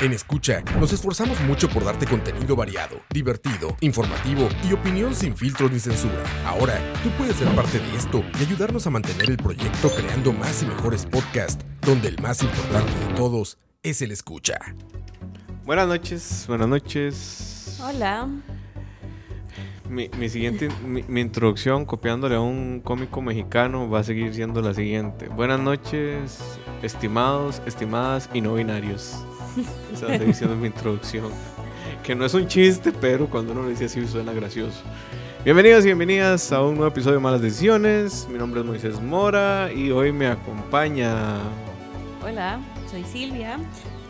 En Escucha, nos esforzamos mucho por darte contenido variado, divertido, informativo y opinión sin filtros ni censura. Ahora, tú puedes ser parte de esto y ayudarnos a mantener el proyecto creando más y mejores podcasts, donde el más importante de todos es el escucha. Buenas noches, buenas noches. Hola. Mi, mi siguiente, mi, mi introducción copiándole a un cómico mexicano va a seguir siendo la siguiente. Buenas noches, estimados, estimadas y no binarios. Esa seguir siendo mi introducción. Que no es un chiste, pero cuando uno lo dice así suena gracioso. Bienvenidos y bienvenidas a un nuevo episodio de Malas Decisiones. Mi nombre es Moisés Mora y hoy me acompaña. Hola, soy Silvia,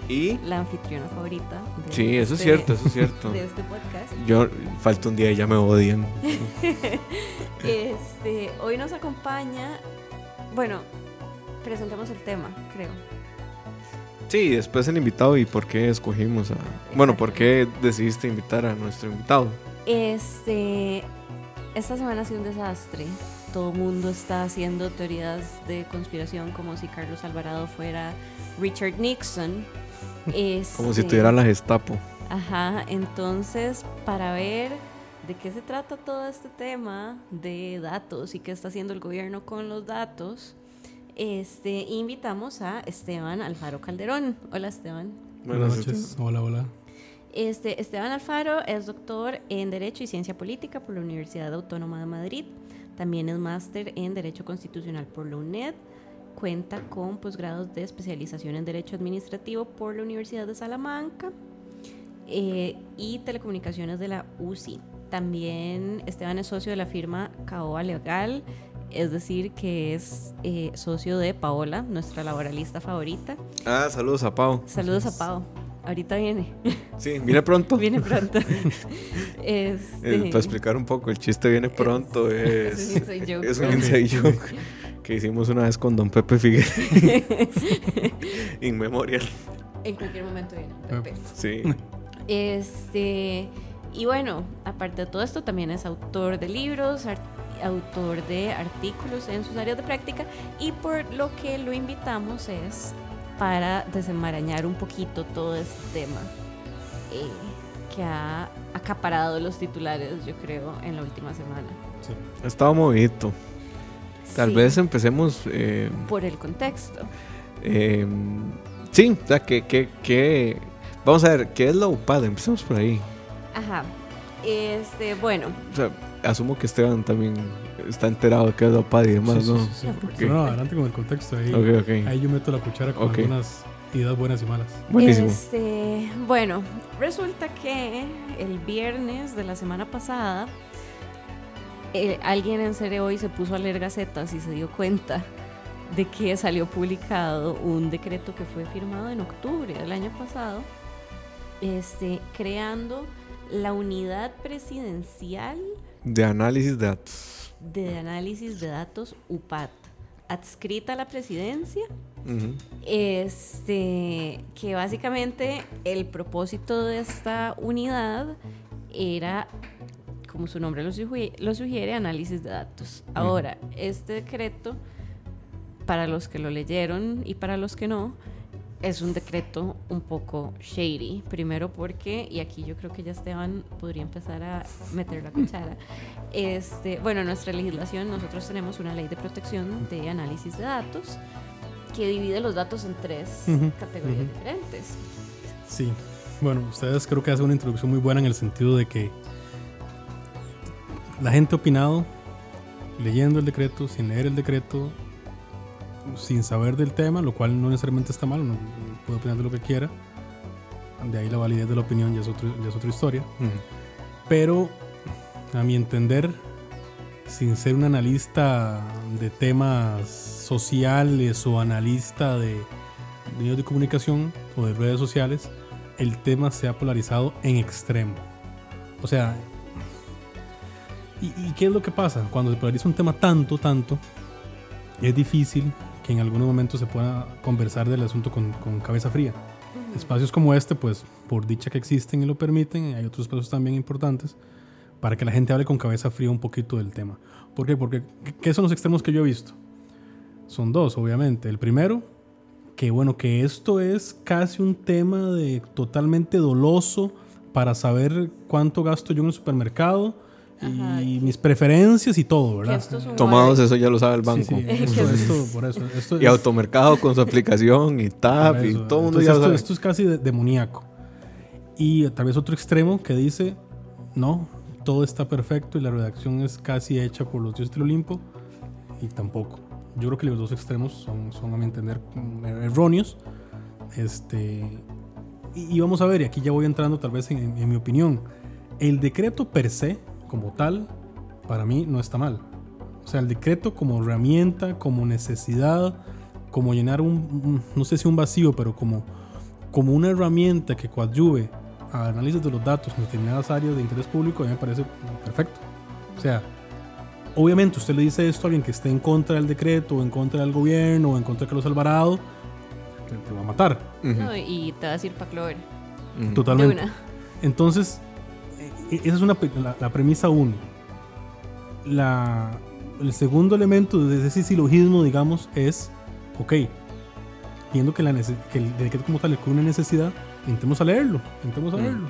Y. la anfitriona favorita. de Sí, eso es este- cierto, eso es cierto. De este podcast. Yo, falta un día y ya me odian. Este, hoy nos acompaña. Bueno, presentemos el tema, creo. Sí, después el invitado y por qué escogimos a... Bueno, por qué decidiste invitar a nuestro invitado. Este, esta semana ha sido un desastre. Todo el mundo está haciendo teorías de conspiración como si Carlos Alvarado fuera Richard Nixon. Como si Este, tuviera la Gestapo. Ajá, entonces para ver de qué se trata todo este tema de datos y qué está haciendo el gobierno con los datos, este, invitamos a Esteban Alfaro Calderón. Hola Esteban. Buenas noches. Hola, hola. Este, Esteban Alfaro es doctor en Derecho y Ciencia Política por la Universidad Autónoma de Madrid. También es máster en Derecho Constitucional por la UNED. Cuenta con posgrados de especialización en Derecho Administrativo por la Universidad de Salamanca eh, y Telecomunicaciones de la UCI. También Esteban es socio de la firma Caoa Legal, es decir, que es eh, socio de Paola, nuestra laboralista favorita. Ah, saludos a Pau. Saludos a Pau. Ahorita viene. Sí, viene pronto. Viene pronto. Eh, este, para explicar un poco, el chiste viene pronto. Es, es un inside joke. es un inside joke que hicimos una vez con Don Pepe Figueroa. In memorial. en cualquier momento viene. Pepe. Sí. Este, y bueno, aparte de todo esto, también es autor de libros, autor de artículos en sus áreas de práctica y por lo que lo invitamos es para desenmarañar un poquito todo este tema eh, que ha acaparado los titulares, yo creo, en la última semana. Sí. Estaba movidito. Tal Sí, vez empecemos. eh, por el contexto. eh, sí, o sea, que, que, que- Vamos a ver, ¿qué es la UPAD? Empecemos por ahí. Ajá. Este, bueno, O sea, asumo que Esteban también está enterado de qué es la UPAD y demás, Sí, ¿no? sí, sí. Ok. No, no, adelante con el contexto. Ahí, Ok, ok. ahí yo meto la cuchara con algunas ideas buenas y malas. Buenísimo. Este, bueno, resulta que el viernes de la semana pasada eh, alguien en Cere hoy se puso a leer gacetas y se dio cuenta de que salió publicado un decreto que fue firmado en octubre del año pasado, este, creando la unidad presidencial De análisis de datos. de análisis de datos UPAT, adscrita a la presidencia este, que básicamente el propósito de esta unidad era, como su nombre lo sugiere, análisis de datos. Ahora, este decreto, para los que lo leyeron y para los que no, es un decreto un poco shady. Primero porque, y aquí yo creo que ya Esteban podría empezar a meter la cuchara, este, bueno, en nuestra legislación nosotros tenemos una ley de protección de análisis de datos que divide los datos en tres Ujú, categorías ujú. diferentes. Sí. Bueno, ustedes creo que hacen una introducción muy buena en el sentido de que la gente ha opinado leyendo el decreto, sin leer el decreto, sin saber del tema, lo cual no necesariamente está mal, uno puede opinar de lo que quiera. De ahí la validez de la opinión ya es, otro- ya es otra historia. Ujú. Pero, a mi entender, sin ser un analista de temas sociales o analista de medios de comunicación o de redes sociales, el tema se ha polarizado en extremo. O sea, ¿y, y qué es lo que pasa? Cuando se polariza un tema tanto, tanto, es difícil que en algún momento se pueda conversar del asunto con, con cabeza fría. Espacios como este, pues por dicha que existen y lo permiten, hay otros espacios también importantes para que la gente hable con cabeza fría un poquito del tema. ¿Por qué? Porque ¿qué son los extremos que yo he visto? Son dos, obviamente. El primero, que bueno, que esto es casi un tema de totalmente doloso para saber cuánto gasto yo en el supermercado Ajá, y que- mis preferencias y todo, ¿verdad? esto es Tomados, eso ya lo sabe el Sí, banco. sí, esto, esto- por eso, esto Y es- automercado con su aplicación y tap y todo el mundo ya sabe. esto es casi de- demoníaco. Y tal vez otro extremo que dice, no, todo está perfecto y la redacción es casi hecha por los dioses del Olimpo y tampoco. Yo creo que los dos extremos son, son a mi entender, erróneos. Este, y, y vamos a ver, y aquí ya voy entrando tal vez en, en- en mi opinión. El decreto per se, como tal, para mí no está mal. O sea, el decreto como herramienta, como necesidad, como llenar un, no sé si un vacío, pero como, como una herramienta que coadyuve a análisis de los datos en determinadas áreas de interés público, a mí me parece perfecto. O sea, obviamente usted le dice esto a alguien que esté en contra del decreto, o en contra del gobierno, o en contra de Carlos Alvarado, te, te va a matar. Ujú, No, y te vas a ir para Clover. ujú. De Totalmente. una. Entonces, esa es una, la, la premisa uno. La, el segundo elemento de ese silogismo, digamos, es, ok, viendo que, la que el decreto como tal cubre una necesidad, intentemos a leerlo, intentemos a Mm. leerlo.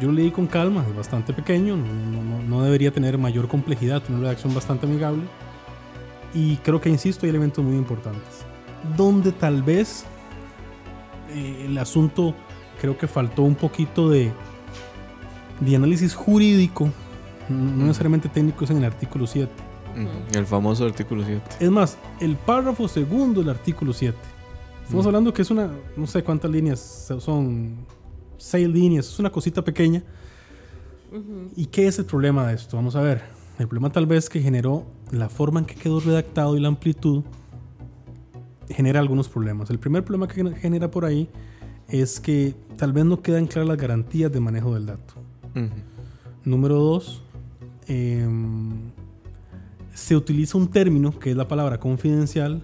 Yo lo leí con calma, es bastante pequeño, no, no- no- debería tener mayor complejidad, una redacción bastante amigable. Y creo que, insisto, hay elementos muy importantes. Donde tal vez eh, el asunto creo que faltó un poquito de, de análisis jurídico, no necesariamente técnico, es en el artículo 7. Ujú, El famoso artículo 7. Es más, el párrafo segundo del artículo 7. Estamos Mm. hablando que es una, no sé cuántas líneas, son seis líneas, es una cosita pequeña. ¿Y qué es el problema de esto? Vamos a ver. El problema tal vez que generó la forma en que quedó redactado y la amplitud genera algunos problemas. El primer problema que genera por ahí es que tal vez no quedan claras las garantías de manejo del dato. Número dos, em, se utiliza un término que es la palabra confidencial,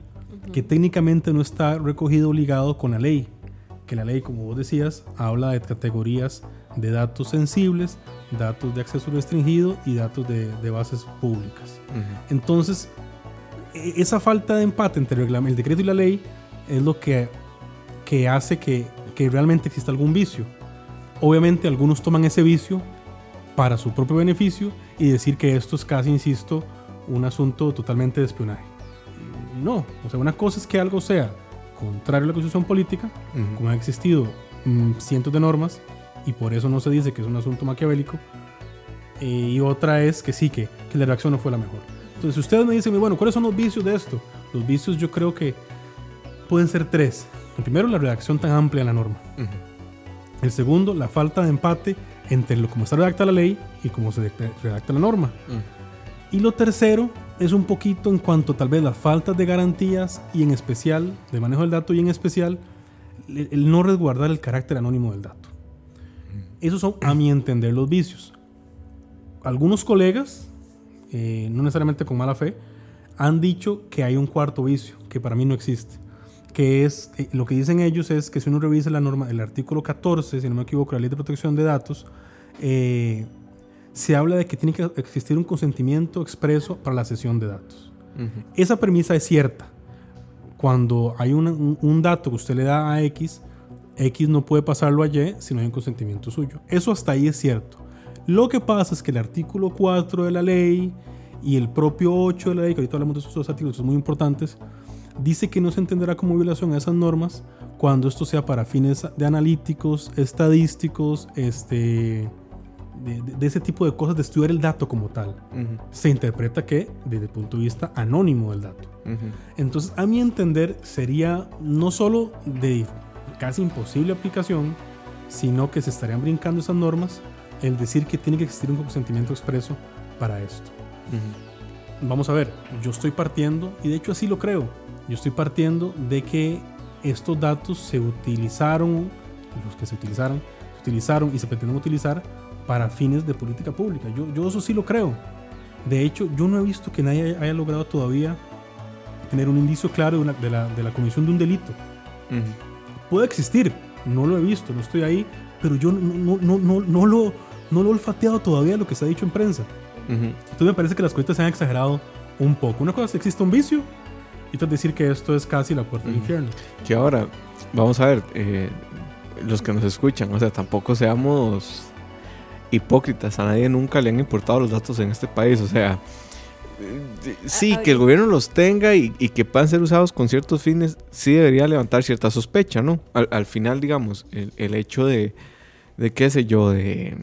que técnicamente no está recogido o ligado con la ley. Que la ley, como vos decías, habla de categorías de datos sensibles, datos de acceso restringido y datos de, de bases públicas. Entonces, e- esa falta de empate entre el decreto y la ley es lo que, que hace que, que realmente exista algún vicio. Obviamente algunos toman ese vicio para su propio beneficio y decir que esto es casi, insisto, un asunto totalmente de espionaje. No, o sea, una cosa es que algo sea contrario a la constitución política, como han existido mm, cientos de normas y por eso no se dice que es un asunto maquiavélico. Eh, y otra es que sí, que, que la reacción no fue la mejor. Entonces, si ustedes me dicen, bueno, ¿cuáles son los vicios de esto? Los vicios yo creo que pueden ser tres. El primero, la redacción tan amplia de la norma. El segundo, la falta de empate entre lo como está redactada la ley y cómo se redacta la norma. Ujú. Y lo tercero es un poquito en cuanto tal vez las faltas de garantías y en especial de manejo del dato y en especial el, el no resguardar el carácter anónimo del dato. Esos son, a mi entender, los vicios. Algunos colegas, eh, no necesariamente con mala fe, han dicho que hay un cuarto vicio, que para mí no existe. Que es, eh, lo que dicen ellos es que si uno revisa la norma, el artículo 14, si no me equivoco, la ley de protección de datos, eh, se habla de que tiene que existir un consentimiento expreso para la cesión de datos. Ujú. Esa premisa es cierta. Cuando hay una- un, un dato que usted le da a X, X no puede pasarlo a Y si no hay un consentimiento suyo. Eso hasta ahí es cierto. Lo que pasa es que el artículo 4 de la ley y el propio 8 de la ley, que ahorita hablamos de esos dos artículos son muy importantes, dice que no se entenderá como violación a esas normas cuando esto sea para fines de analíticos, estadísticos, este, de, de- ese tipo de cosas, de estudiar el dato como tal. Se interpreta que desde el punto de vista anónimo del dato. Entonces, a mi entender, sería no solo de casi imposible aplicación, sino que se estarían brincando esas normas el decir que tiene que existir un consentimiento expreso para esto. Vamos a ver, yo estoy partiendo, y de hecho así lo creo, yo estoy partiendo de que estos datos se utilizaron los que se utilizaron, se utilizaron y se pretenden utilizar para fines de política pública. Yo, yo eso sí lo creo. De hecho, yo no he visto que nadie haya logrado todavía tener un indicio claro de, una- de la, de la comisión de un delito. Puede existir, no lo he visto, no estoy ahí, pero yo no, no, no, no, lo, no lo he olfateado todavía lo que se ha dicho en prensa. Ujú. Entonces me parece que las cuentas se han exagerado un poco. Una cosa es que existe un vicio y otra es decir que esto es casi la puerta del infierno. Que ahora, vamos a ver, eh, los que nos escuchan, o sea, tampoco seamos hipócritas. A nadie nunca le han importado los datos en este país. O sea, eh, sí, que el gobierno los tenga y, y que puedan ser usados con ciertos fines, sí debería levantar cierta sospecha, ¿no? Al, al final, digamos, el, el hecho de, de, qué sé yo, de,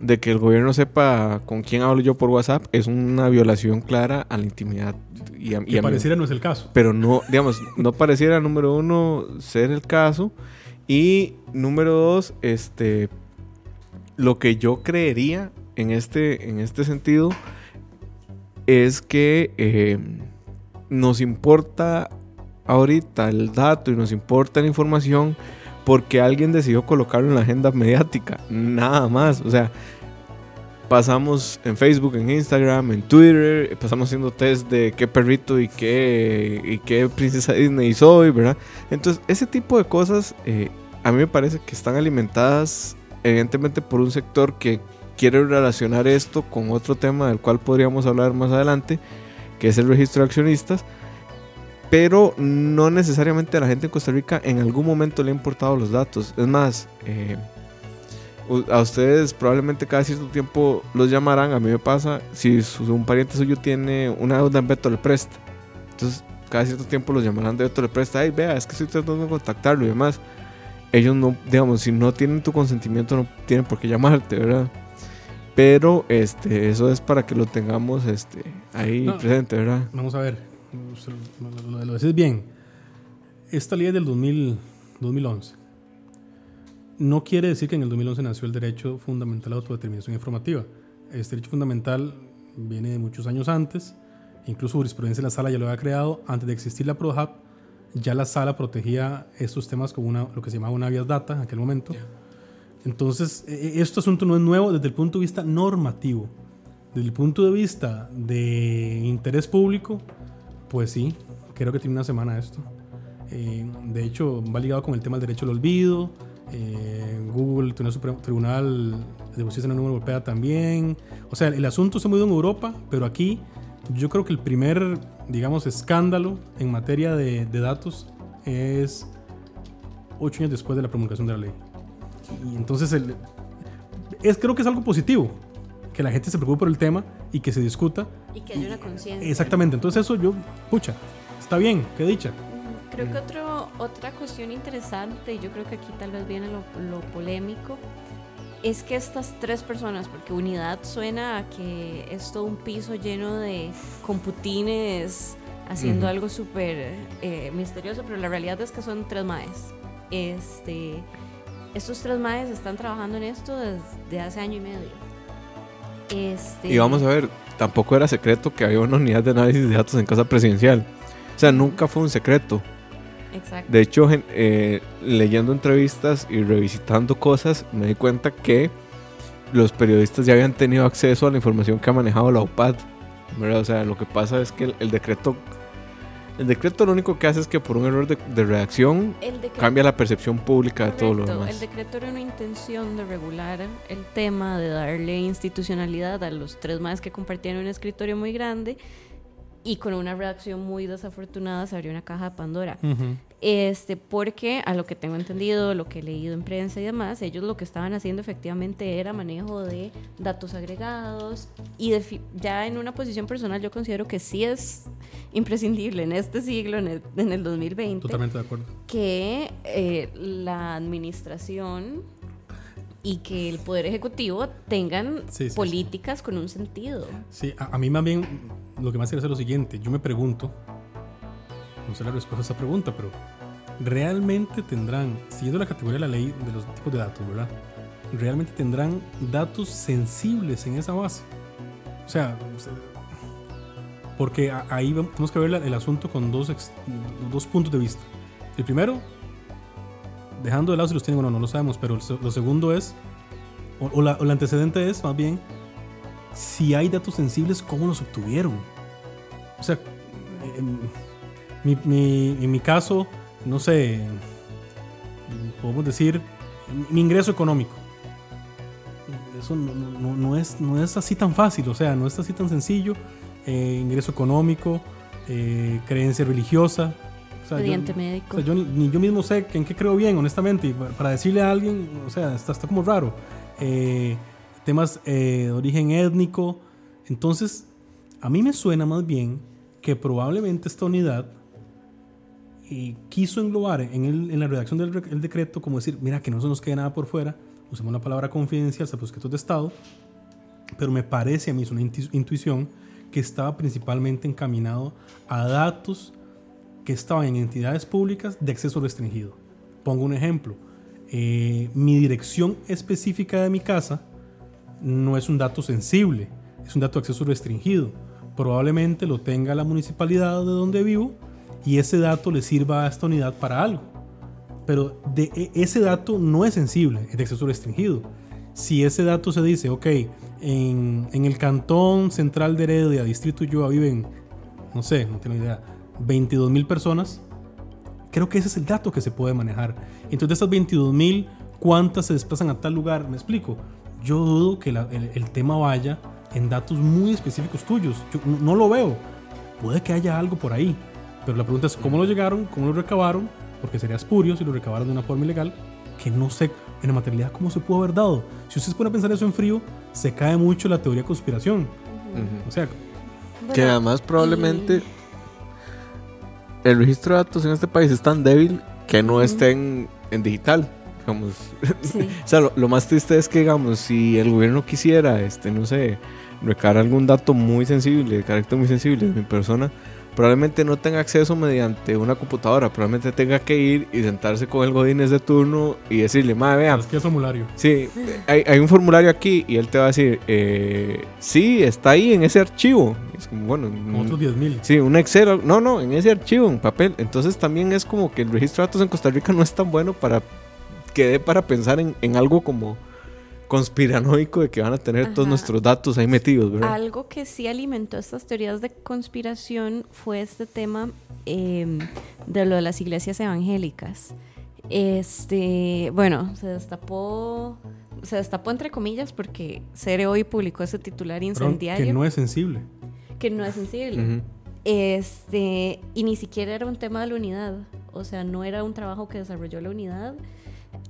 de que el gobierno sepa con quién hablo yo por WhatsApp es una violación clara a la intimidad. Y a, y Que pareciera no es el caso. pero no, digamos, no pareciera número uno ser el caso. Y número dos, este, lo que yo creería en este, en este sentido es que eh, nos importa ahorita el dato y nos importa la información porque alguien decidió colocarlo en la agenda mediática, nada más. O sea, pasamos en Facebook, en Instagram, en Twitter, pasamos haciendo test de qué perrito y qué, y qué princesa Disney soy, ¿verdad? Entonces, ese tipo de cosas eh, a mí me parece que están alimentadas evidentemente por un sector que quiere relacionar esto con otro tema del cual podríamos hablar más adelante, que es el registro de accionistas. Pero no necesariamente a la gente en Costa Rica en algún momento le ha importado los datos. Es más, eh, a ustedes probablemente cada cierto tiempo los llamarán. A mí me pasa, si su- un pariente suyo tiene una deuda en Beto le presta. Entonces, cada cierto tiempo los llamarán de Beto le presta. Ay, vea, es que estoy tratando de contactarlo y demás. Ellos no, digamos, si no tienen tu consentimiento, no tienen por qué llamarte, ¿verdad? Pero este, eso es para que lo tengamos este, ahí No. presente, ¿verdad? Vamos a ver, lo, lo- lo decís bien. Esta ley es del 2000 2011. No quiere decir que en el 2011 nació el derecho fundamental a la autodeterminación informativa. Este derecho fundamental viene de muchos años antes. Incluso jurisprudencia en la sala ya lo había creado. Antes de existir la PROHAP, ya la sala protegía estos temas como una, lo que se llamaba una habeas data en aquel momento. Entonces, e- e- este asunto no es nuevo desde el punto de vista normativo. Desde el punto de vista de interés público, pues sí, creo que tiene una semana esto. Eh, de hecho, va ligado con el tema del derecho al olvido. Eh, Google, el Tribunal, Tribunal de Justicia de la Unión Europea también. O sea, el asunto se ha movido en Europa, pero aquí yo creo que el primer, digamos, escándalo en materia de, de datos es ocho años después de la promulgación de la ley. Y entonces, el- es, creo que es algo positivo, que la gente se preocupe por el tema y que se discuta. Y que haya una conciencia. Exactamente, entonces eso yo, pucha, está bien, qué dicha. Creo que otro, otra cuestión interesante, y yo creo que aquí tal vez viene lo, lo polémico, es que estas tres personas, porque unidad suena a que es todo un piso lleno de computines haciendo algo súper eh, misterioso, pero la realidad es que son tres maes. Este, estos tres maes están trabajando en esto desde hace año y medio. Este, Y vamos a ver, tampoco era secreto que había una unidad de análisis de datos en casa presidencial. O sea, nunca fue un secreto. Exacto. De hecho, eh, leyendo entrevistas y revisitando cosas, me di cuenta que los periodistas ya habían tenido acceso a la información que ha manejado la UPAD. ¿verdad? O sea, lo que pasa es que el, el decreto... El decreto lo único que hace es que por un error de, de redacción decreto- cambia la percepción pública de todo lo demás. El decreto era una intención de regular el tema, de darle institucionalidad a los tres más que compartían un escritorio muy grande y con una redacción muy desafortunada se abrió una caja de Pandora. Este, porque a lo que tengo entendido, lo que he leído en prensa y demás, ellos lo que estaban haciendo efectivamente era manejo de datos agregados y de ya en una posición personal yo considero que sí es imprescindible en este siglo, en el, en el 2020, Totalmente de acuerdo. que eh, la administración y que el Poder Ejecutivo tengan Sí, sí, sí. políticas con un sentido. Sí, a, a mí más bien lo que más quiero hacer es lo siguiente. Yo me pregunto, no sé la respuesta a esa pregunta, pero ¿realmente tendrán, siguiendo la categoría de la ley de los tipos de datos, ¿verdad? ¿Realmente tendrán datos sensibles en esa base? O sea, se- porque ahí tenemos que ver el asunto con dos, dos puntos de vista. El primero, dejando de lado si los tienen o no, no lo sabemos, pero lo segundo es, o, o la, o el antecedente es más bien, si hay datos sensibles, ¿cómo los obtuvieron? O sea, en mi, mi- en mi caso, no sé, podemos decir, mi ingreso económico. Eso no, no- no es, no es así tan fácil, o sea, no es así tan sencillo. Eh, ingreso económico, eh, creencia religiosa. o sea, yo- Expediente o médico. sea, yo ni, yo mismo sé en qué creo bien, honestamente. Para decirle a alguien, o sea, está, está como raro. Eh, temas eh, de origen étnico. Entonces, a mí me suena más bien que probablemente esta unidad eh, quiso englobar en, el- en la redacción del el decreto como decir, mira, que no se nos quede nada por fuera, usemos la palabra confidencial, objetos de Estado, pero me parece a mí, es una intu- intuición, que estaba principalmente encaminado a datos que estaban en entidades públicas de acceso restringido. Pongo un ejemplo. Eh, mi dirección específica de mi casa no es un dato sensible, es un dato de acceso restringido. Probablemente lo tenga la municipalidad de donde vivo y ese dato le sirva a esta unidad para algo. Pero e- ese dato no es sensible, es de acceso restringido. Si ese dato se dice, ok, en, el cantón central de Heredia, distrito Yuba, viven, no sé, no tengo idea, 22 mil personas, creo que ese es el dato que se puede manejar. Entonces, de esas 22 mil, ¿cuántas se desplazan a tal lugar? Me explico. Yo dudo que la- el, el tema vaya en datos muy específicos tuyos. Yo no, no lo veo. Puede que haya algo por ahí. Pero la pregunta es cómo lo llegaron, cómo lo recabaron, porque sería espurio si lo recabaron de una forma ilegal, que no sé en la materialidad cómo se pudo haber dado. Si ustedes pueden pensar eso en frío, se cae mucho la teoría de conspiración. O sea, Que además probablemente y- el registro de datos en este país es tan débil que no Ujú. estén en digital. Digamos. Sí. O sea, lo, lo más triste es que, digamos, si el gobierno quisiera, este, no sé, recabar algún dato muy sensible, de carácter muy sensible de mi persona, probablemente no tenga acceso mediante una computadora. Probablemente tenga que ir y sentarse con el godínez de turno y decirle, madre, vea, es que formulario. Sí, hay, hay un formulario aquí y él te va a decir, eh, sí, está ahí en ese archivo. Es como, bueno, otros 10 mil. sí, un Excel, no, no, en ese archivo, en papel. Entonces también es como que el registro de datos en Costa Rica no es tan bueno para que dé para pensar en, en algo como conspiranoico de que van a tener todos nuestros datos ahí metidos, ¿verdad? Algo que sí alimentó estas teorías de conspiración fue este tema eh, de lo de las iglesias evangélicas. Este, bueno, se destapó, se destapó entre comillas porque Cere hoy publicó ese titular incendiario que no es sensible. que no es sensible. Este, y ni siquiera era un tema de la unidad, o sea, no era un trabajo que desarrolló la unidad.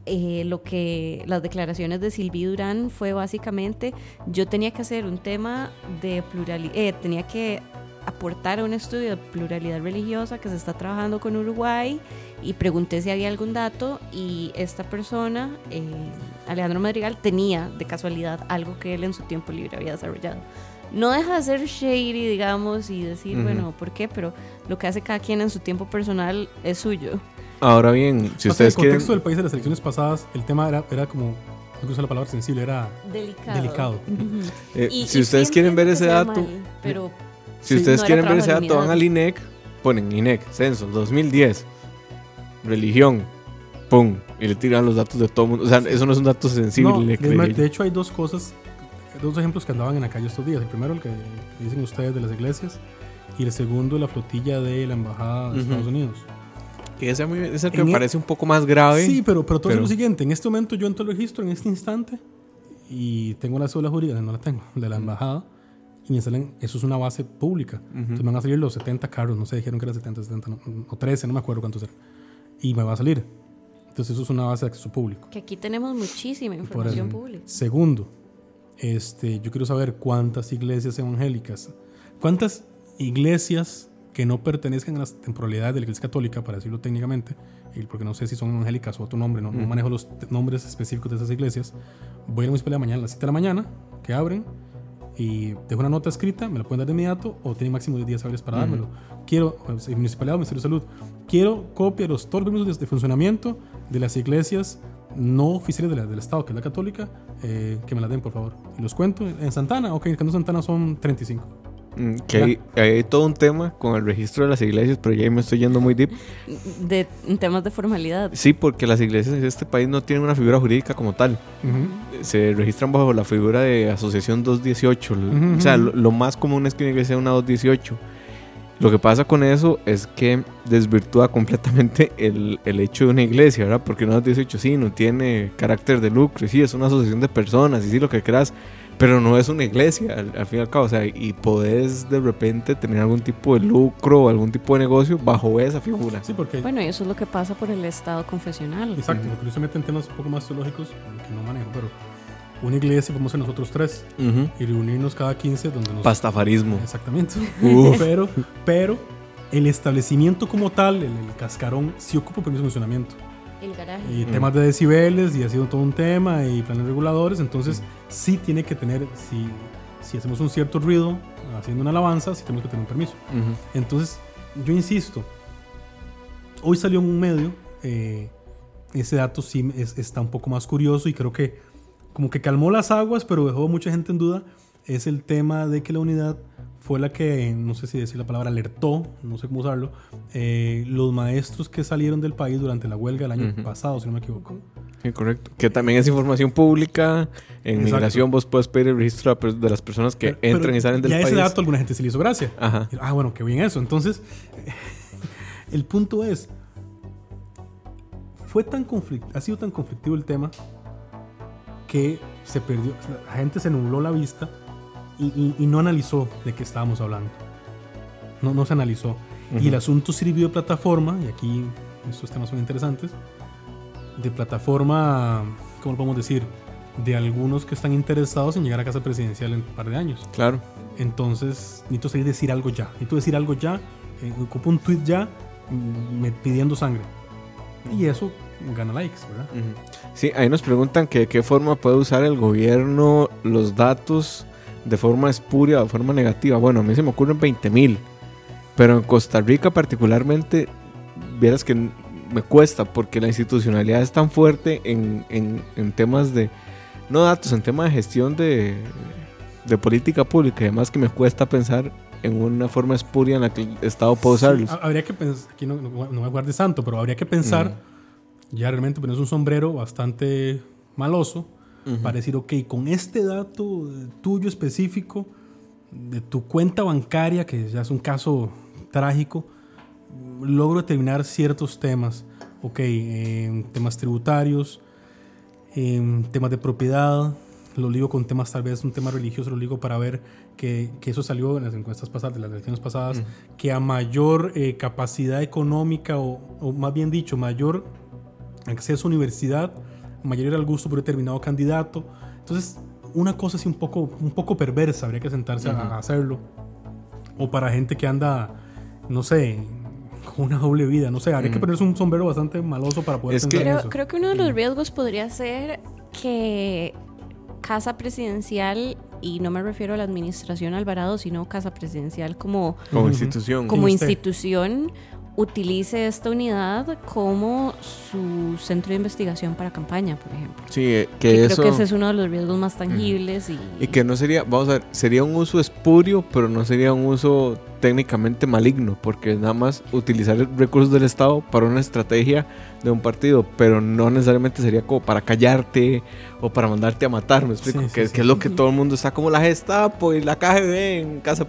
Eh, lo que las declaraciones de Silvi Durán fue básicamente, yo tenía que hacer un tema de pluralidad, tenía que aportar a un estudio de pluralidad religiosa que se está trabajando con Uruguay y pregunté si había algún dato y esta persona, eh, Alejandro Madrigal, tenía de casualidad algo que él en su tiempo libre había desarrollado. No deja de ser shady, digamos, y decir, Ujú. bueno, ¿por qué? Pero lo que hace cada quien en su tiempo personal es suyo. Ahora bien, si Pasa ustedes que en el quieren... contexto del país de las elecciones pasadas, el tema era, era como, no quiero usar la palabra sensible, era Delicado. Delicado. Eh, Y- si y ustedes quieren ver ese sea dato, mal, pero si Sí. ustedes No quieren ver ese dato, van al INEC, ponen INEC, censo, 2010, religión, pum, y le tiran los datos de todo el mundo. O sea, eso no es un dato sensible. No, le de, de hecho hay dos cosas, dos ejemplos que andaban en la calle estos días. El primero, el que dicen ustedes de las iglesias, y el segundo, la flotilla de la Embajada de Ujú. Estados Unidos. Que ese a mí es el que En me e- parece un poco más grave. Sí, pero, pero todo es pero- lo siguiente. En este momento yo entro al registro en este instante y tengo la cédula jurídica, no la tengo, de la embajada, y me salen, eso es una base pública. Entonces me van a salir los 70 carros, no sé, dijeron que eran 70, 70, no, o 13, no me acuerdo cuántos eran. Y me va a salir. Entonces eso es una base de acceso público. que aquí tenemos muchísima información pública. Segundo, este, yo quiero saber cuántas iglesias evangélicas, cuántas iglesias que no pertenezcan a las temporalidades de la Iglesia Católica, para decirlo técnicamente, y porque no sé si son evangélicas o otro nombre, no, manejo los nombres específicos de esas iglesias, voy a la municipalidad mañana a las 7 de la mañana, que abren, y dejo una nota escrita, me la pueden dar de inmediato, o tienen máximo de 10 hábiles para dármelo. Quiero, pues, municipalidad o Ministerio de Salud, quiero copia de los permisos de, de funcionamiento de las iglesias no oficiales de la- del Estado, que es la católica, eh, que me la den, por favor. Y los cuento. En Santana, ok, en Santana son 35. Mm, Que hay, hay todo un tema con el registro de las iglesias, pero ya me estoy yendo muy deep. De temas de formalidad. Sí, porque las iglesias en este país no tienen una figura jurídica como tal. Ujú. Se registran bajo la figura de asociación 218. Ujú, O sea, lo, lo más común es que una iglesia sea una 218. Lo que pasa con eso es que desvirtúa completamente el, el hecho de una iglesia, ¿verdad? Porque una 218 sí, no tiene carácter de lucro, sí, es una asociación de personas, y sí, lo que creas, pero no es una iglesia, al, al fin y al cabo. O sea, y podés de repente tener algún tipo de lucro o algún tipo de negocio bajo esa figura. Sí, porque. Bueno, y eso es lo que pasa por el estado confesional. Exacto, Ujú. porque se mete en temas un poco más teológicos que no manejo, pero una iglesia podemos ser nosotros tres Ujú. y reunirnos cada 15 donde nos. Pastafarismo. Exactamente. Uf. pero, pero el establecimiento como tal, el, el cascarón, sí ocupa permiso de funcionamiento. El garaje. Y Mm. temas de decibeles, y ha sido todo un tema, y planes reguladores, entonces sí tiene que tener, si, si hacemos un cierto ruido haciendo una alabanza, sí tenemos que tener un permiso. Entonces, yo insisto, hoy salió en un medio, eh, ese dato sí es- está un poco más curioso y creo que como que calmó las aguas, pero dejó mucha gente en duda, es el tema de que la unidad fue la que, no sé si decir la palabra, alertó, no sé cómo usarlo, eh, los maestros que salieron del país durante la huelga del año pasado, si no me equivoco. Sí, correcto. Que también es información pública. En Exacto. migración vos puedes pedir el registro de las personas que Pero- pero entran y salen del ya país. ese dato alguna gente se le hizo gracia. Ajá. Ah, bueno, qué bien eso. Entonces, el punto es, fue tan conflict ha sido tan conflictivo el tema que se perdió, la gente se nubló la vista y, y- y no analizó de qué estábamos hablando. No, no se analizó. Y el asunto sirvió de plataforma, y aquí estos temas son interesantes, de plataforma, ¿cómo lo podemos decir? De algunos que están interesados en llegar a casa presidencial en un par de años. Claro. Entonces, necesito decir algo ya. Necesito decir algo ya. Eh, ocupo un tweet ya mm, me- pidiendo sangre. Y eso gana likes, ¿verdad? Ujú. Sí, ahí nos preguntan que de qué forma puede usar el gobierno los datos de forma espuria de forma negativa. Bueno, a mí se me ocurren 20 mil. Pero en Costa Rica particularmente, vieras que me cuesta porque la institucionalidad es tan fuerte en, en- en temas de, no datos, en temas de gestión de, de política pública. y Además que me cuesta pensar en una forma espuria en la que el Estado puede usarlos. Sí, habría que pensar, aquí no, no, no me guarde santo, pero habría que pensar, ya realmente un sombrero bastante maloso Ujú. para decir, ok, con este dato tuyo específico, de tu cuenta bancaria, que ya es un caso trágico, logro determinar ciertos temas. Ok, eh, temas tributarios, eh, temas de propiedad, lo ligo con temas, tal vez un tema religioso, lo ligo para ver que, que eso salió en las encuestas pasadas, de las elecciones pasadas, que a mayor eh, capacidad económica, o, o más bien dicho, mayor acceso a universidad, mayor era el gusto por determinado candidato. Entonces, una cosa así un poco, un poco perversa, habría que sentarse a- a hacerlo. O para gente que anda, no sé, con una doble vida, no sé, habría que Ujú. ponerse un sombrero bastante maloso para poder Es pensar que- en Creo, eso. creo que uno de los riesgos podría ser que Casa Presidencial, y no me refiero a la administración Alvarado, sino Casa Presidencial como, Como institución. como institución, utilice esta unidad como su centro de investigación para campaña, por ejemplo. Sí, eh, que, Que eso... creo que ese es uno de los riesgos más tangibles y, Y que no sería, vamos a ver, sería un uso espurio, pero no sería un uso técnicamente maligno, porque es nada más utilizar recursos del Estado para una estrategia de un partido, pero no necesariamente sería como para callarte o para mandarte a matar, me explico, Sí, sí, que, sí. que es lo que todo el mundo está como la Gestapo y la KGB en casa.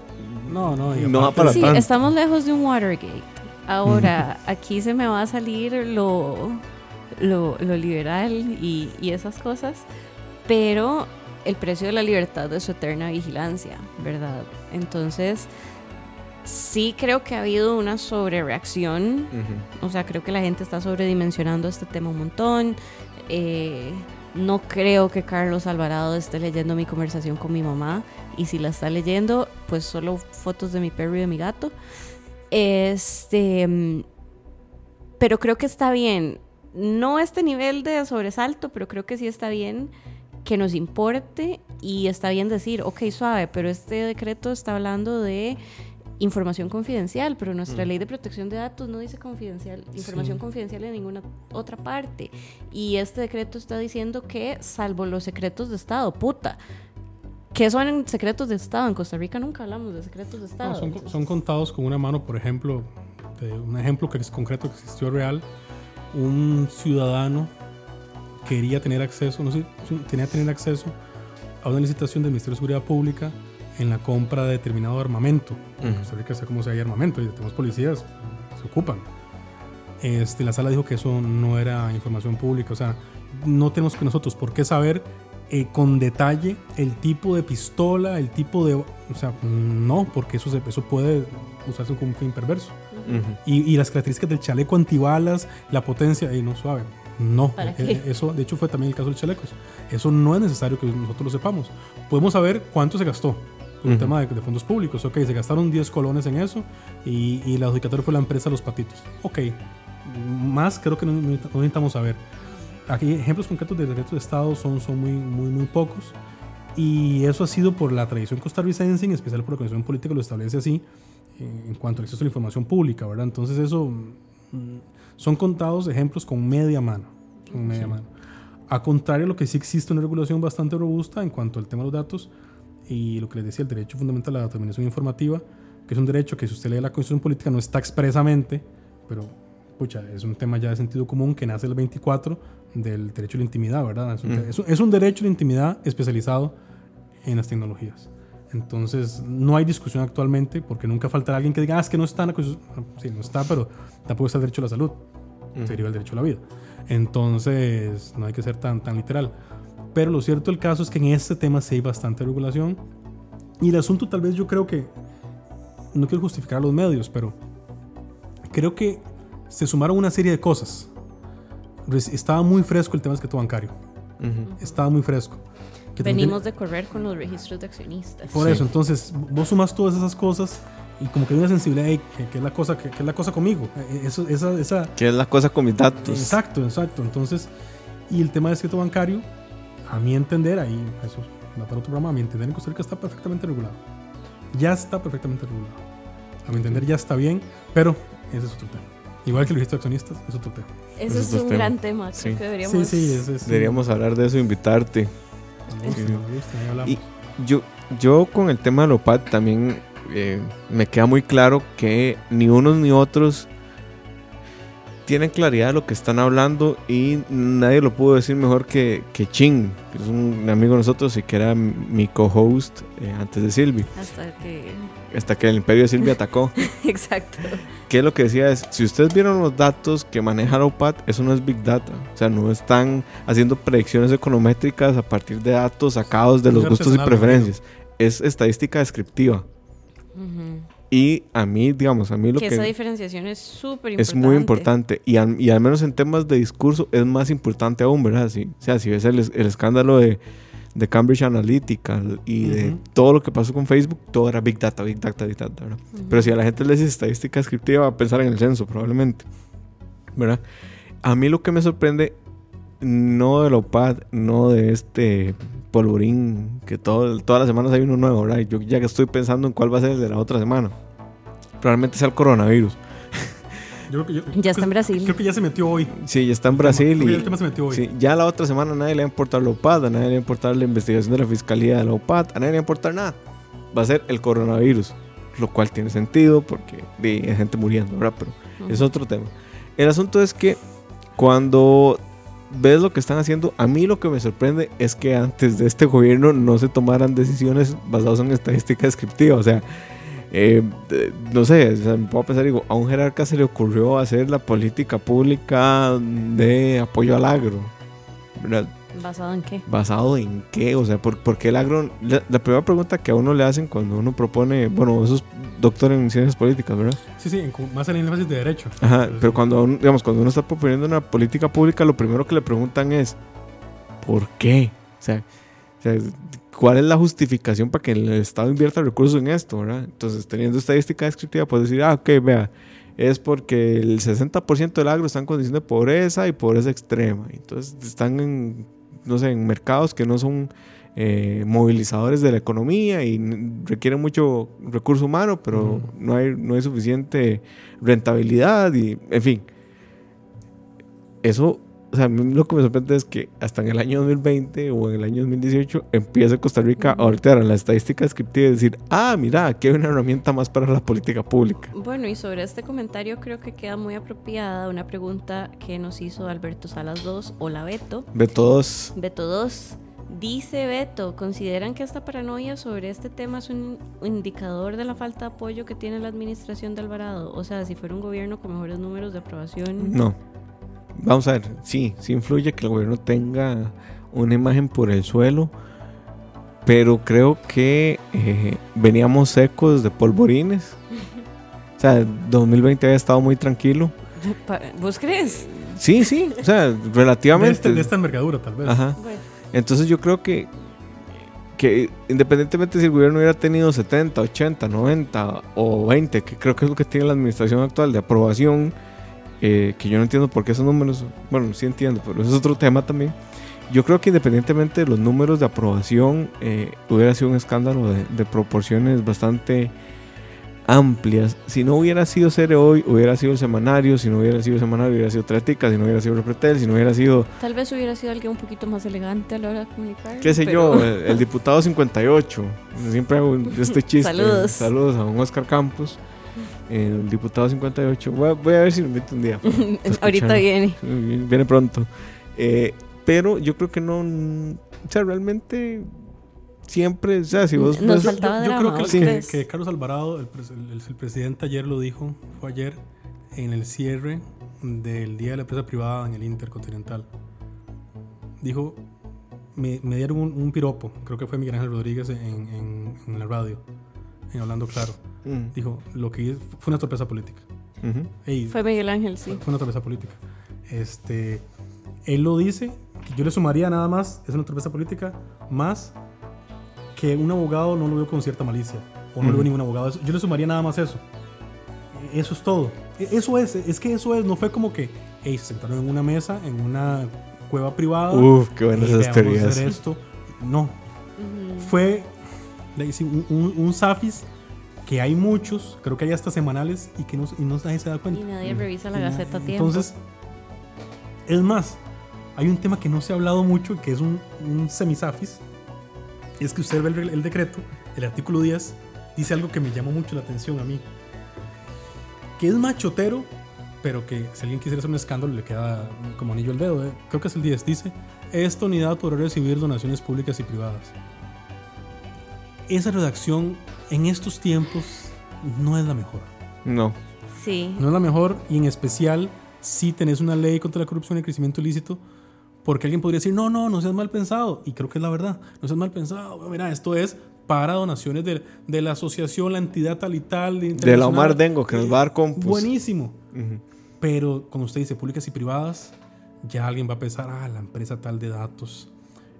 No, no, y No va aparte- para Sí, tanto. estamos lejos de un Watergate. Ahora, aquí se me va a salir lo, lo, lo liberal y, y esas cosas, pero el precio de la libertad es su eterna vigilancia, ¿verdad? Entonces, sí creo que ha habido una sobrereacción o sea, creo que la gente está sobredimensionando este tema un montón. Eh, no creo que Carlos Alvarado esté leyendo mi conversación con mi mamá. Y si la está leyendo, pues solo fotos de mi perro y de mi gato. Este. mm, Pero creo que está bien. No este nivel de sobresalto, pero creo que sí está bien que nos importe y está bien decir, ok, suave, pero este decreto está hablando de información confidencial, pero nuestra Mm. ley de protección de datos no dice confidencial, información Sí. confidencial en ninguna otra parte. Y este decreto está diciendo que, salvo los secretos de Estado, puta, ¿Qué son secretos de Estado? En Costa Rica nunca hablamos de secretos de Estado. No, son, son contados con una mano, por ejemplo, de un ejemplo que es concreto que existió real, un ciudadano quería tener acceso, no sé, tenía que tener acceso a una licitación del Ministerio de Seguridad Pública en la compra de determinado armamento. En Ujú. Costa Rica sé cómo se hay armamento y tenemos policías, se ocupan. Este, la sala dijo que eso no era información pública, o sea, no tenemos que nosotros por qué saber eh, con detalle el tipo de pistola, el tipo de... O sea, no, porque eso, se, eso puede usarse con un fin perverso. Ujú. Y, y las características del chaleco antibalas, la potencia, y no suave. No, ¿Para eh, eh, eso de hecho fue también el caso de los chalecos. Eso no es necesario que nosotros lo sepamos. Podemos saber cuánto se gastó por un Ujú. tema de, de fondos públicos. Ok, se gastaron 10 colones en eso y, y el adjudicatario fue la empresa Los Patitos. Ok, más creo que no, no necesitamos saber. Aquí ejemplos concretos de decretos de Estado son, son muy, muy, muy pocos. Y eso ha sido por la tradición costarricense, en especial por la Constitución Política lo establece así, eh, en cuanto al acceso a la información pública, ¿verdad? Entonces eso mm, son contados ejemplos con media mano, con media mano. A contrario, lo que sí existe una regulación bastante robusta en cuanto al tema de los datos y lo que les decía, el derecho fundamental a la determinación informativa, que es un derecho que si usted lee la Constitución Política no está expresamente, pero pucha, es un tema ya de sentido común que nace el 24 del derecho a la intimidad, ¿verdad? Es un, Mm. es un- es un derecho a la intimidad especializado en las tecnologías. Entonces, no hay discusión actualmente porque nunca faltará alguien que diga, ah, es que no está. Ah, Sí, no está, pero tampoco está el derecho a la salud. Ujú. Se deriva el derecho a la vida. Entonces, no hay que ser tan, tan literal. Pero lo cierto del caso es que en este tema sí hay bastante regulación. Y el asunto tal vez yo creo que, no quiero justificar a los medios, pero creo que se sumaron una serie de cosas. Res- Estaba muy fresco el tema del secreto bancario. Ujú. Estaba muy fresco. Que Venimos de correr con los registros de accionistas. por Sí. eso, entonces vos sumas todas esas cosas y como que hay una sensibilidad ahí, que, que es la cosa que, que es la cosa conmigo. Eh, Eso, esa, esa, ¿Qué es la cosa con mis datos? exacto, exacto. Entonces, y el tema del secreto bancario, a mi entender, ahí, eso va para otro programa, a mi entender en Costa Rica está perfectamente regulado. Ya está perfectamente regulado. A mi entender ya está bien, pero ese es otro tema. Igual que de accionistas, es otro tema. Eso es es un tema. gran tema. Creo Sí. que deberíamos. Sí, sí, ese es. Deberíamos hablar de eso, invitarte. Me gusta, sí. me gusta, ahí hablamos. Y yo, yo con el tema de Lopat también eh, me queda muy claro que ni unos ni otros tienen claridad de lo que están hablando y nadie lo pudo decir mejor que, que Chin, que es un amigo de nosotros y que era mi co-host eh, antes de Silvi, Hasta que. hasta que el imperio de Silvi atacó. Exacto. que lo que decía es, si ustedes vieron los datos que maneja la OPAT, eso no es Big Data. O sea, no están haciendo predicciones econométricas a partir de datos sacados de Es los gustos y preferencias. Es estadística descriptiva. Y a mí, digamos, a mí lo que que, esa diferenciación es súper importante. es muy importante. Y al, y al menos en temas de discurso es más importante aún, ¿verdad? Si, o sea, si ves el, es- el escándalo de, de Cambridge Analytica y de todo lo que pasó con Facebook, todo era Big Data, Big Data, Big Data, ¿verdad? Pero si a la gente le dice estadística descriptiva, va a pensar en el censo, probablemente. ¿Verdad? A mí lo que me sorprende, no de OPAD, no de este polvorín, que todo, todas las semanas hay uno nuevo, ¿verdad? Yo ya que estoy pensando en cuál va a ser el de la otra semana. Probablemente sea el coronavirus. Yo creo que- yo- Ya está en Brasil. Creo que ya se metió hoy. Sí, ya está en Creo Brasil que y ya el tema se metió hoy. sí, ya la otra semana a nadie le va a importar la OPAD, a nadie le va a importar la investigación de la fiscalía de la OPAD, a nadie le va a importar nada. Va a ser el coronavirus, lo cual tiene sentido porque de, hay gente muriendo, ¿verdad? Pero Ujú. es otro tema. El asunto es que cuando ves lo que están haciendo, a mí lo que me sorprende es que antes de este gobierno no se tomaran decisiones basadas en estadística descriptiva. O sea, eh, de- no sé, o sea, me puedo pensar, digo, a un jerarca se le ocurrió hacer la política pública de apoyo al agro. ¿verdad? ¿Basado en qué? ¿Basado en qué? O sea, ¿por, por qué el agro? La, la primera pregunta que a uno le hacen cuando uno propone, bueno, eso es doctor en ciencias políticas, ¿verdad? Sí, sí, más en el énfasis de derecho. Ajá, pero cuando, uno- digamos, cuando uno está proponiendo una política pública, lo primero que le preguntan es, ¿por qué? O sea, o sea, ¿cuál es la justificación para que el Estado invierta recursos en esto, verdad? Entonces, teniendo estadística descriptiva, puedes decir, ah, ok, vea, es porque el 60% del agro está en condición de pobreza y pobreza extrema. Entonces, están en, no sé, en mercados que no son eh, movilizadores de la economía y requieren mucho recurso humano, pero no, hay, no hay suficiente rentabilidad y, en fin. Eso o sea, lo que me sorprende es que hasta en el año 2020 o en el año 2018 empieza Costa Rica a voltear en la estadística descriptiva y decir, ah, mira, aquí hay una herramienta más para la política pública. Bueno, y sobre este comentario creo que queda muy apropiada una pregunta que nos hizo Alberto Salas 2, hola Beto. De todos, Beto 2. Dice Beto, ¿consideran que esta paranoia sobre este tema es un indicador de la falta de apoyo que tiene la administración de Alvarado? O sea, si fuera un gobierno con mejores números de aprobación. no. Vamos a ver, sí, sí influye que el gobierno tenga una imagen por el suelo, pero creo que eh, veníamos secos de polvorines. O sea, 2020 había estado muy tranquilo. ¿Vos crees? Sí, sí, o sea, De, relativamente. este- de esta envergadura, tal vez. Ajá. Bueno, Entonces yo creo que, que independientemente si el gobierno hubiera tenido 70, 80, 90 o 20, que creo que es lo que tiene la administración actual de aprobación, eh, que yo no entiendo por qué esos números, bueno, sí entiendo, pero eso es otro tema también. Yo creo que independientemente de los números de aprobación, eh, hubiera sido un escándalo de, de proporciones bastante amplias. Si no hubiera sido Cere hoy, hubiera sido el semanario. Si no hubiera sido el semanario, hubiera sido Tretica. Si no hubiera sido Repretel. Si no hubiera sido tal vez hubiera sido alguien un poquito más elegante a la hora de comunicar. qué sé pero- yo, el, el diputado 58. Siempre hago este chiste. Saludos. Saludos a don Oscar Campos. El diputado 58. Voy a, voy a ver si lo invito un día. Ahorita viene. Viene pronto. Eh, pero yo creo que no. O sea, realmente. Siempre. O sea, si vos. Nos ves- faltaba Yo, yo drama, creo que, ¿vos que- que Carlos Alvarado, el, el- el presidente ayer lo dijo, fue ayer en el cierre del Día de la Empresa Privada en el Intercontinental. Dijo, me, me dieron un, un piropo, creo que fue Miguel Ángel Rodríguez en, en- en la radio, en Hablando Claro. Mm, Dijo, lo que fue una torpeza política. Fue Miguel Ángel, sí. fue una torpeza política. Este, él lo dice, que yo le sumaría nada más, es una torpeza política, más que un abogado no lo veo con cierta malicia, o no lo veo Ujú. ningún abogado. Yo le sumaría nada más eso. Eso es todo. E- Eso es, es que eso es, no fue como que, hey, se sentaron en una mesa, en una cueva privada. Uf, qué buenas y esas teorías. hacer esto. No, fue un, un, un Safis que hay muchos, creo que hay hasta semanales y que no, y no nadie se da cuenta. Y nadie revisa la Y Gaceta a tiempo. Entonces, es más, hay un tema que no se ha hablado mucho, que es un, un semisafis. Es que usted ve el, el decreto, el artículo 10, dice algo que me llamó mucho la atención a mí. Que es machotero, pero que si alguien quisiera hacer un escándalo le queda como anillo al dedo. ¿eh? Creo que es el 10. Dice, esta unidad podrá recibir donaciones públicas y privadas. Esa redacción en estos tiempos no es la mejor. No. sí. No es la mejor y en especial si tenés una ley contra la corrupción y el crecimiento ilícito, porque alguien podría decir, no, no, no seas mal pensado. Y creo que es la verdad, no seas mal pensado. Mira, esto es para donaciones de, de la asociación, la entidad tal y tal. De la. Omar Dengo, que nos va a dar compus. Buenísimo. Pero cuando usted dice públicas y privadas, ya alguien va a pensar, ah, la empresa tal de datos,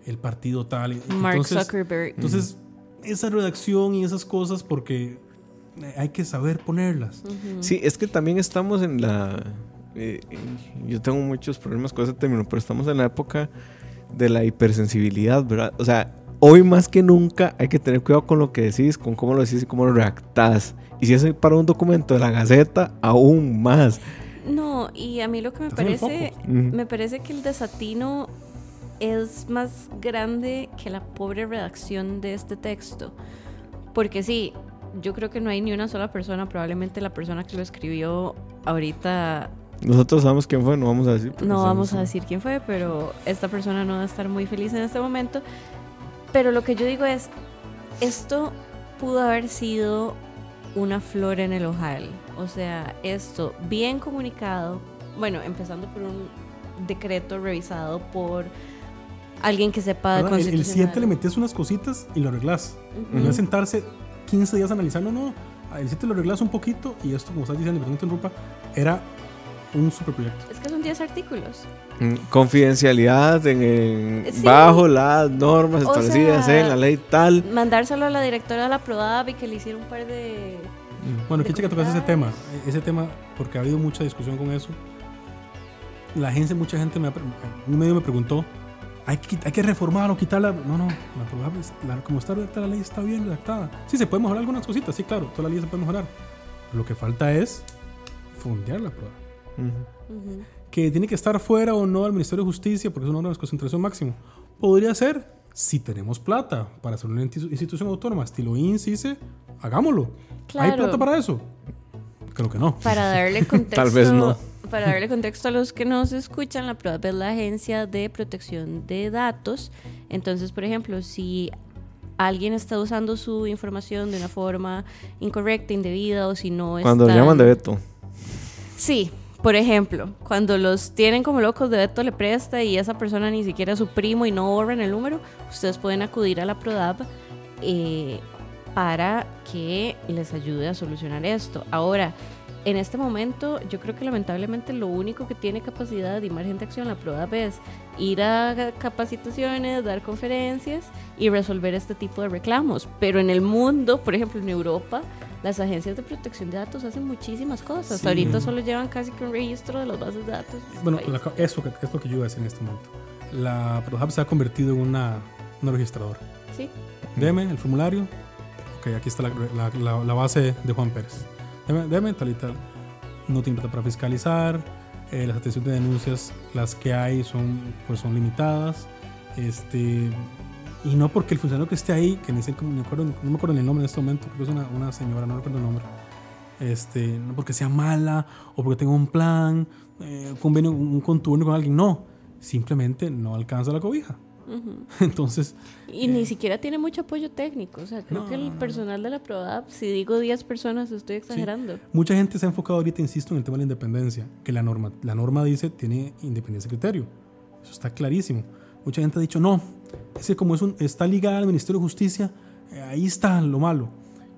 el partido tal. Mark entonces, Zuckerberg. Entonces, esa redacción y esas cosas, porque hay que saber ponerlas. Sí, es que también estamos en la. eh, eh, yo tengo muchos problemas con ese término, pero estamos en la época de la hipersensibilidad, ¿verdad? O sea, hoy más que nunca hay que tener cuidado con lo que decís, con cómo lo decís y cómo lo redactás. Y si es para un documento de la Gaceta, aún más. No, y a mí lo que me Estás parece, me parece que el desatino es más grande que la pobre redacción de este texto. Porque sí, yo creo que no hay ni una sola persona, probablemente la persona que lo escribió ahorita, Nosotros sabemos quién fue, no vamos a decir. no vamos a decir quién fue, pero esta persona no va a estar muy feliz en este momento. Pero lo que yo digo es, esto pudo haber sido una flor en el ojal. O sea, esto bien comunicado, bueno, empezando por un decreto revisado por alguien que sepa de. El- El 7 le metes unas cositas y lo arreglas. Ujú. No es sentarse 15 días analizando, no. El 7 lo arreglas un poquito y esto, como estás diciendo, perdón te interrumpa, era un superproyecto. Es que son 10 artículos. Mm, Confidencialidad en, en- Sí. bajo las normas O establecidas sea, en la ley tal. Mandárselo a la directora de la PRODAB y que le hiciera un par de... Bueno, de qué chica tocas ese tema. Ese tema, porque ha habido mucha discusión con eso. La gente, mucha gente, me ha un medio me preguntó, ¿hay que, hay que reformar o quitarla? No, no, la la- como está redactada la ley está bien redactada. Sí, se puede mejorar algunas cositas, sí, claro, toda la ley se puede mejorar. Lo que falta es fondear la prueba. Ujú. Ujú. que tiene que estar fuera o no del Ministerio de Justicia porque es un órgano de concentración máximo. Podría ser si tenemos plata para hacer una insti- institución autónoma, estilo INSICE, hagámoslo. ¿Hay Claro. plata para eso? Creo que no. Para darle contexto, Tal vez no. Para darle contexto a los que nos escuchan, la PRODAP es la Agencia de Protección de Datos. Entonces, por ejemplo, si alguien está usando su información de una forma incorrecta, indebida o si no Cuando están- llaman de Beto. Sí, por ejemplo, cuando los tienen como locos de Beto le presta y esa persona ni siquiera es su primo y no borran el número, ustedes pueden acudir a la PRODAP eh, para que les ayude a solucionar esto. Ahora, en este momento, yo creo que lamentablemente lo único que tiene capacidad y margen de acción la PRODAP es ir a capacitaciones, dar conferencias y resolver este tipo de reclamos. Pero en el mundo, por ejemplo en Europa, las agencias de protección de datos hacen muchísimas cosas. Sí. Ahorita solo llevan casi que un registro de las bases de datos. de este Bueno, la- eso es lo que yo iba a decir en este momento. La PRODAP se ha convertido en una, una registradora. Sí. Deme el formulario. Ok, aquí está la- la base de Juan Pérez. Y tal. No tiene plata para fiscalizar. eh, las atenciones de denuncias, las que hay, son, pues son limitadas. Este, y no porque el funcionario que esté ahí, que ni sé me acuerdo- no me acuerdo el nombre en este momento, creo que es una, una señora, no recuerdo el nombre. Este, no porque sea mala o porque tenga un plan, eh, convenio, un contubernio con alguien. No, simplemente no alcanza la cobija. Ujú. Entonces, Y ni siquiera tiene mucho apoyo técnico. O sea, creo No, que el no, no. personal de la PRODAP, si digo 10 personas, estoy exagerando. Mucha gente se ha enfocado ahorita, insisto, en el tema de la independencia, que la norma, la norma dice tiene independencia de criterio. Eso está clarísimo. Mucha gente ha dicho, no, es que como es un, está ligada al Ministerio de Justicia, eh, ahí está lo malo.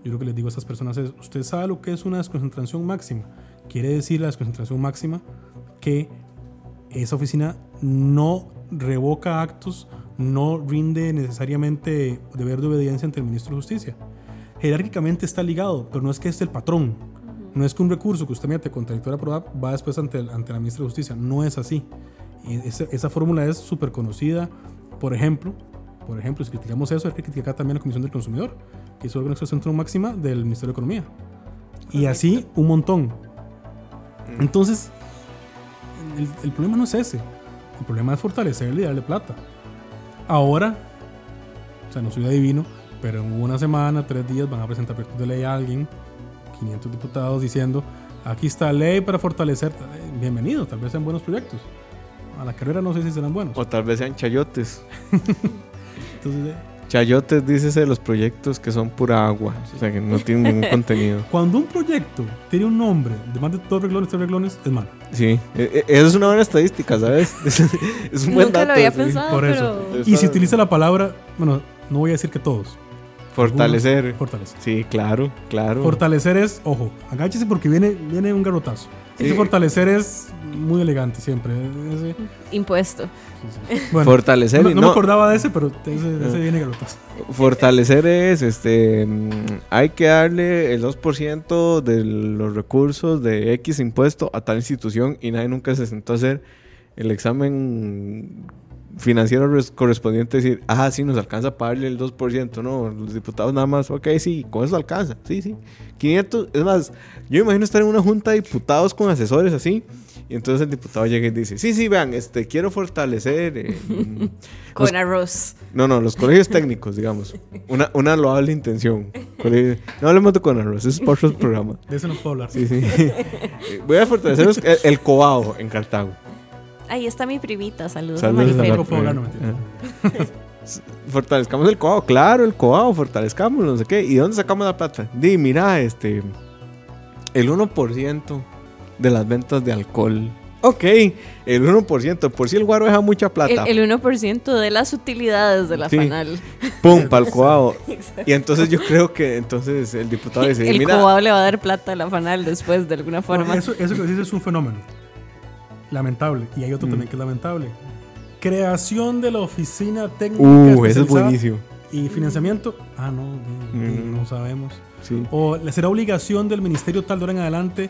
Yo lo que les digo a estas personas es, usted sabe lo que es una desconcentración máxima. Quiere decir la desconcentración máxima que esa oficina no revoca actos, no rinde necesariamente deber de obediencia ante el ministro de Justicia. Jerárquicamente está ligado, pero no es que es el patrón. No es que un recurso que usted mete contra directora PRODAP va después ante, el- ante la ministra de Justicia. No es así. Y esa, esa fórmula es súper conocida. Por ejemplo, por ejemplo, si criticamos eso, hay que criticar también a la Comisión del Consumidor, que es de extracción máxima del Ministerio de Economía. Y así un montón. Entonces, el, el problema no es ese. El problema es fortalecerle y darle plata. Ahora, o sea, no soy adivino, pero en una semana, tres días van a presentar proyectos de ley a alguien, 500 diputados diciendo, aquí está ley para fortalecer. Bienvenido, tal vez sean buenos proyectos. A la carrera no sé si serán buenos. O tal vez sean chayotes. Entonces, eh, Chayotes, dícese de los proyectos que son pura agua. O sea, que no tienen ningún contenido. cuando un proyecto tiene un nombre de más de dos reglones, tres reglones, es malo. Sí, e- e- eso es una buena estadística, ¿sabes? Es, es un buen Nunca dato. lo había sí. pensado, por eso. pero... Y si utiliza la palabra, bueno, no voy a decir que todos. Fortalecer. algunos, Fortalecer. Sí, claro, claro. Fortalecer es, ojo, agáchese porque viene, viene un garrotazo. Sí. Ese fortalecer es muy elegante siempre. Ese- Impuesto. bueno, Fortalecer no, no no- me acordaba de ese, pero ese, ese viene garrotazo. Fortalecer es, este, hay que darle el 2% de los recursos de X impuesto a tal institución y nadie nunca se sentó a hacer el examen financiero res- correspondiente, decir, ah, sí, nos alcanza a pagarle el 2%, no, los diputados nada más, ok, sí, con eso alcanza, sí, sí. 500, es más, yo imagino estar en una junta de diputados con asesores así, y entonces el diputado llega y dice, sí, sí, vean, este, quiero fortalecer... eh, Con arroz. no, no, los colegios técnicos, digamos. Una, una loable intención. Colegio- No hablemos de Conarros, eso es por otro programa. De eso no puedo hablar. Sí, sí. Voy a fortalecer los- el, el Cobao en Cartago. Ahí está mi primita. Saludos, Saludos a Marifer. No mentira. Fortalezcamos el Cobao, claro, el Cobao, fortalezcamos, no sé qué. ¿Y de dónde sacamos la plata? Di, mira, este. El 1% de las ventas de alcohol. Ok, el 1%. Por si el guaro deja mucha plata. El, el 1% de las utilidades de la Sí. FANAL. Pum, para el Cobao. Y entonces yo creo que entonces el diputado dice: el Mira, Cobao le va a dar plata a la FANAL después, de alguna forma. No, eso, eso que dices es un fenómeno. Lamentable. Y hay otro Mm. también que es lamentable. Creación de la oficina técnica. uh, eso es especializada buenísimo. Y financiamiento. Ah, no, Mm. no sabemos. Sí. O será obligación del ministerio tal de ahora en adelante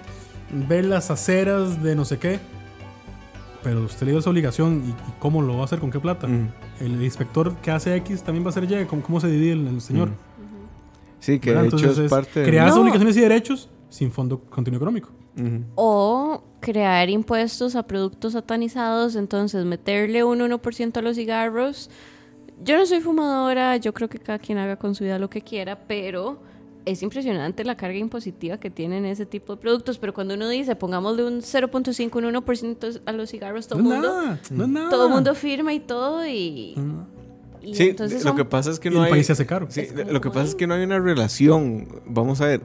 ver las aceras de no sé qué. Pero usted le dio esa obligación y, y cómo lo va a hacer, con qué plata. Mm. El inspector que hace X también va a ser Y. ¿Cómo, cómo se divide el, el señor? Mm. Sí, que de hecho es es parte de... crear No. obligaciones y derechos sin fondo continuo económico. Ujú. O crear impuestos a productos satanizados, entonces meterle un 1% a los cigarros. Yo no soy fumadora, yo creo que cada quien haga con su vida lo que quiera, pero es impresionante la carga impositiva que tienen ese tipo de productos. Pero cuando uno dice, pongámosle un 0.5, un 1% a los cigarros, todo el no mundo, no todo mundo firma y todo. Y, y Sí, entonces lo que pasa es que no el hay... país se hace caro. Sí, lo que pasa es que no hay una relación. Vamos a ver,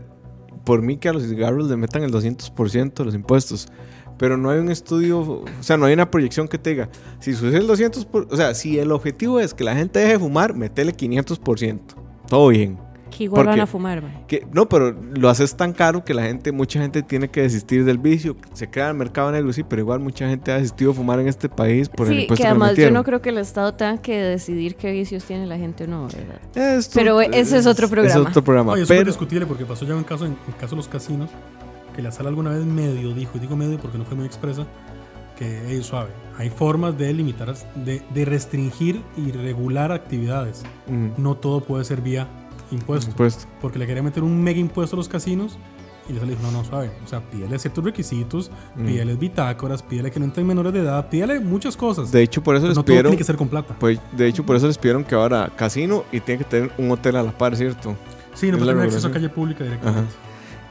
por mí que a los cigarros le metan el 200% de los impuestos, pero no hay un estudio, o sea, no hay una proyección que te diga, si subes el 200%, por- o sea, si el objetivo es que la gente deje de fumar, metele 500%. Todo bien. Que igual van porque- a fumar. Que, no, pero lo haces tan caro que la gente, mucha gente tiene que desistir del vicio. Se crea el mercado negro, sí, pero igual mucha gente ha desistido de fumar en este país por el Sí, impuesto que que, además yo metieron. no creo que el Estado tenga que decidir qué vicios tiene la gente o no, ¿verdad? Esto- Pero ese es otro programa. Es otro programa. Oye, eso es pero, discutible porque pasó ya un caso en el caso de los casinos que la sala alguna vez medio dijo, y digo medio porque no fue muy expresa, que es suave. Hay formas de limitar, de, de restringir y regular actividades. Mm, No todo puede ser vía impuesto. impuesto. Porque le quería meter un mega impuesto a los casinos y les dijo, no, no, suave. O sea, pídele ciertos requisitos, Mm. pídele bitácoras, pídele que no entren menores de edad, pídele muchas cosas. De hecho, por eso les no todo pidieron. tiene que ser con plata. Pues, de hecho, por eso les pidieron que ahora casino y tiene que tener un hotel a la par, ¿cierto? sí, no es puede la tener acceso a calle pública directamente.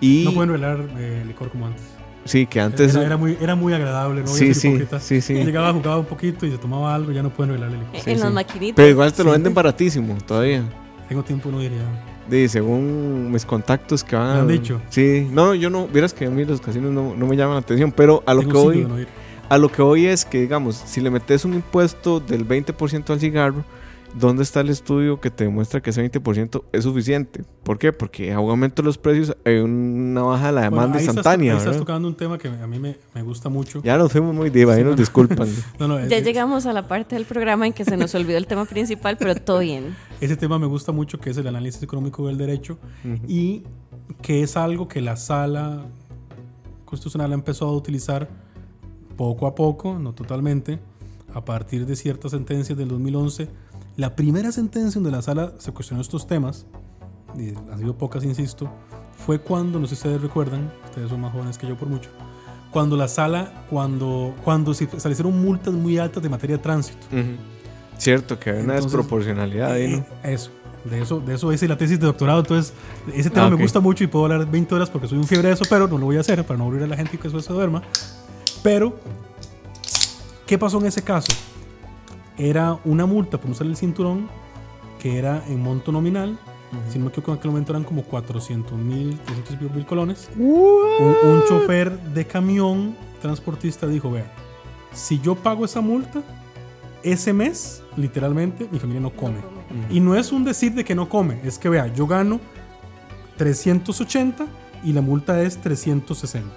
Y No pueden regalar eh, licor como antes. sí, que antes. Era, era muy, era muy agradable, sí, sí, sí, sí. Llegaba, jugaba un poquito y se tomaba algo, ya no pueden regalarle licor. En Sí, las maquinitas. Pero igual te lo Sí. venden baratísimo todavía. Tengo tiempo, no diría. De, según mis contactos que van. Me han dicho. Sí, no, yo no. Vieras que a mí los casinos no, no me llaman la atención, pero a lo Tengo que de no ir. A lo que hoy es que, digamos, si le metes un impuesto del 20% al cigarro, ¿dónde está el estudio que te demuestra que ese 20% es suficiente? ¿Por qué? Porque a un aumento de los precios hay una baja de la Bueno, demanda estás- instantánea. ahí estás, tocando un tema que a mí me, me gusta mucho. Ya nos fuimos muy diva, ahí nos no. disculpan. No, no, Ya es- llegamos a la parte del programa en que se nos olvidó el tema principal, pero todo bien. ese tema me gusta mucho, que es el análisis económico del derecho y que es algo que la sala constitucional ha empezado a utilizar poco a poco, no totalmente, a partir de ciertas sentencias del 2011. La primera sentencia donde la sala se cuestionó estos temas, y han sido pocas, insisto, fue cuando, no sé si ustedes recuerdan, ustedes son más jóvenes que yo por mucho, cuando la sala, cuando, cuando se establecieron multas muy altas de materia de tránsito. Cierto, que hay una Entonces, desproporcionalidad ahí, ¿no? Eh, Eso, de eso, de eso hice la tesis de doctorado, entonces ese tema Ah, me ok. gusta mucho y puedo hablar 20 horas porque soy un fiebre de eso, pero no lo voy a hacer para no aburrir a la gente y que eso se duerma. Pero, ¿qué pasó en ese caso? Era una multa por no usar el cinturón que era en monto nominal, si no me equivoco en aquel momento eran como 400 mil, 300 y pico mil colones. Un, un chofer de camión transportista dijo, vea, si yo pago esa multa, ese mes, literalmente, mi familia no come. Y no es un decir de que no come, es que vea, yo gano 380 y la multa es 360.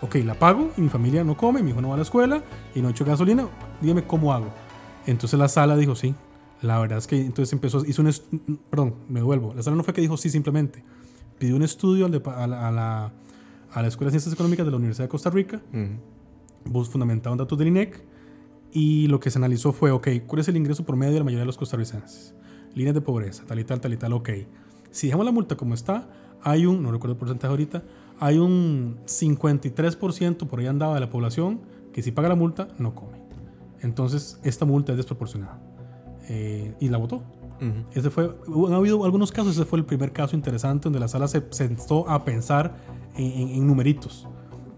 Ok, la pago y mi familia no come, mi hijo no va a la escuela y no echo gasolina, dígame cómo hago. Entonces la sala dijo sí. La verdad es que entonces empezó, hizo un, perdón, me devuelvo. La sala no fue que dijo sí simplemente. Pidió un estudio a, la, a, la, a la Escuela de Ciencias Económicas de la Universidad de Costa Rica Ujú. bus fundamentado en datos del INEC y lo que se analizó fue, ok, ¿cuál es el ingreso promedio de la mayoría de los costarricenses? Líneas de pobreza, tal y tal, tal y tal, ok. Si dejamos la multa como está, hay un, no recuerdo el porcentaje ahorita, hay un 53% por ahí andaba de la población que si paga la multa no come. Entonces, esta multa es desproporcionada. Eh, y la votó. Ujú. Ese fue, han habido algunos casos, ese fue el primer caso interesante donde la sala se sentó a pensar en, en- en numeritos.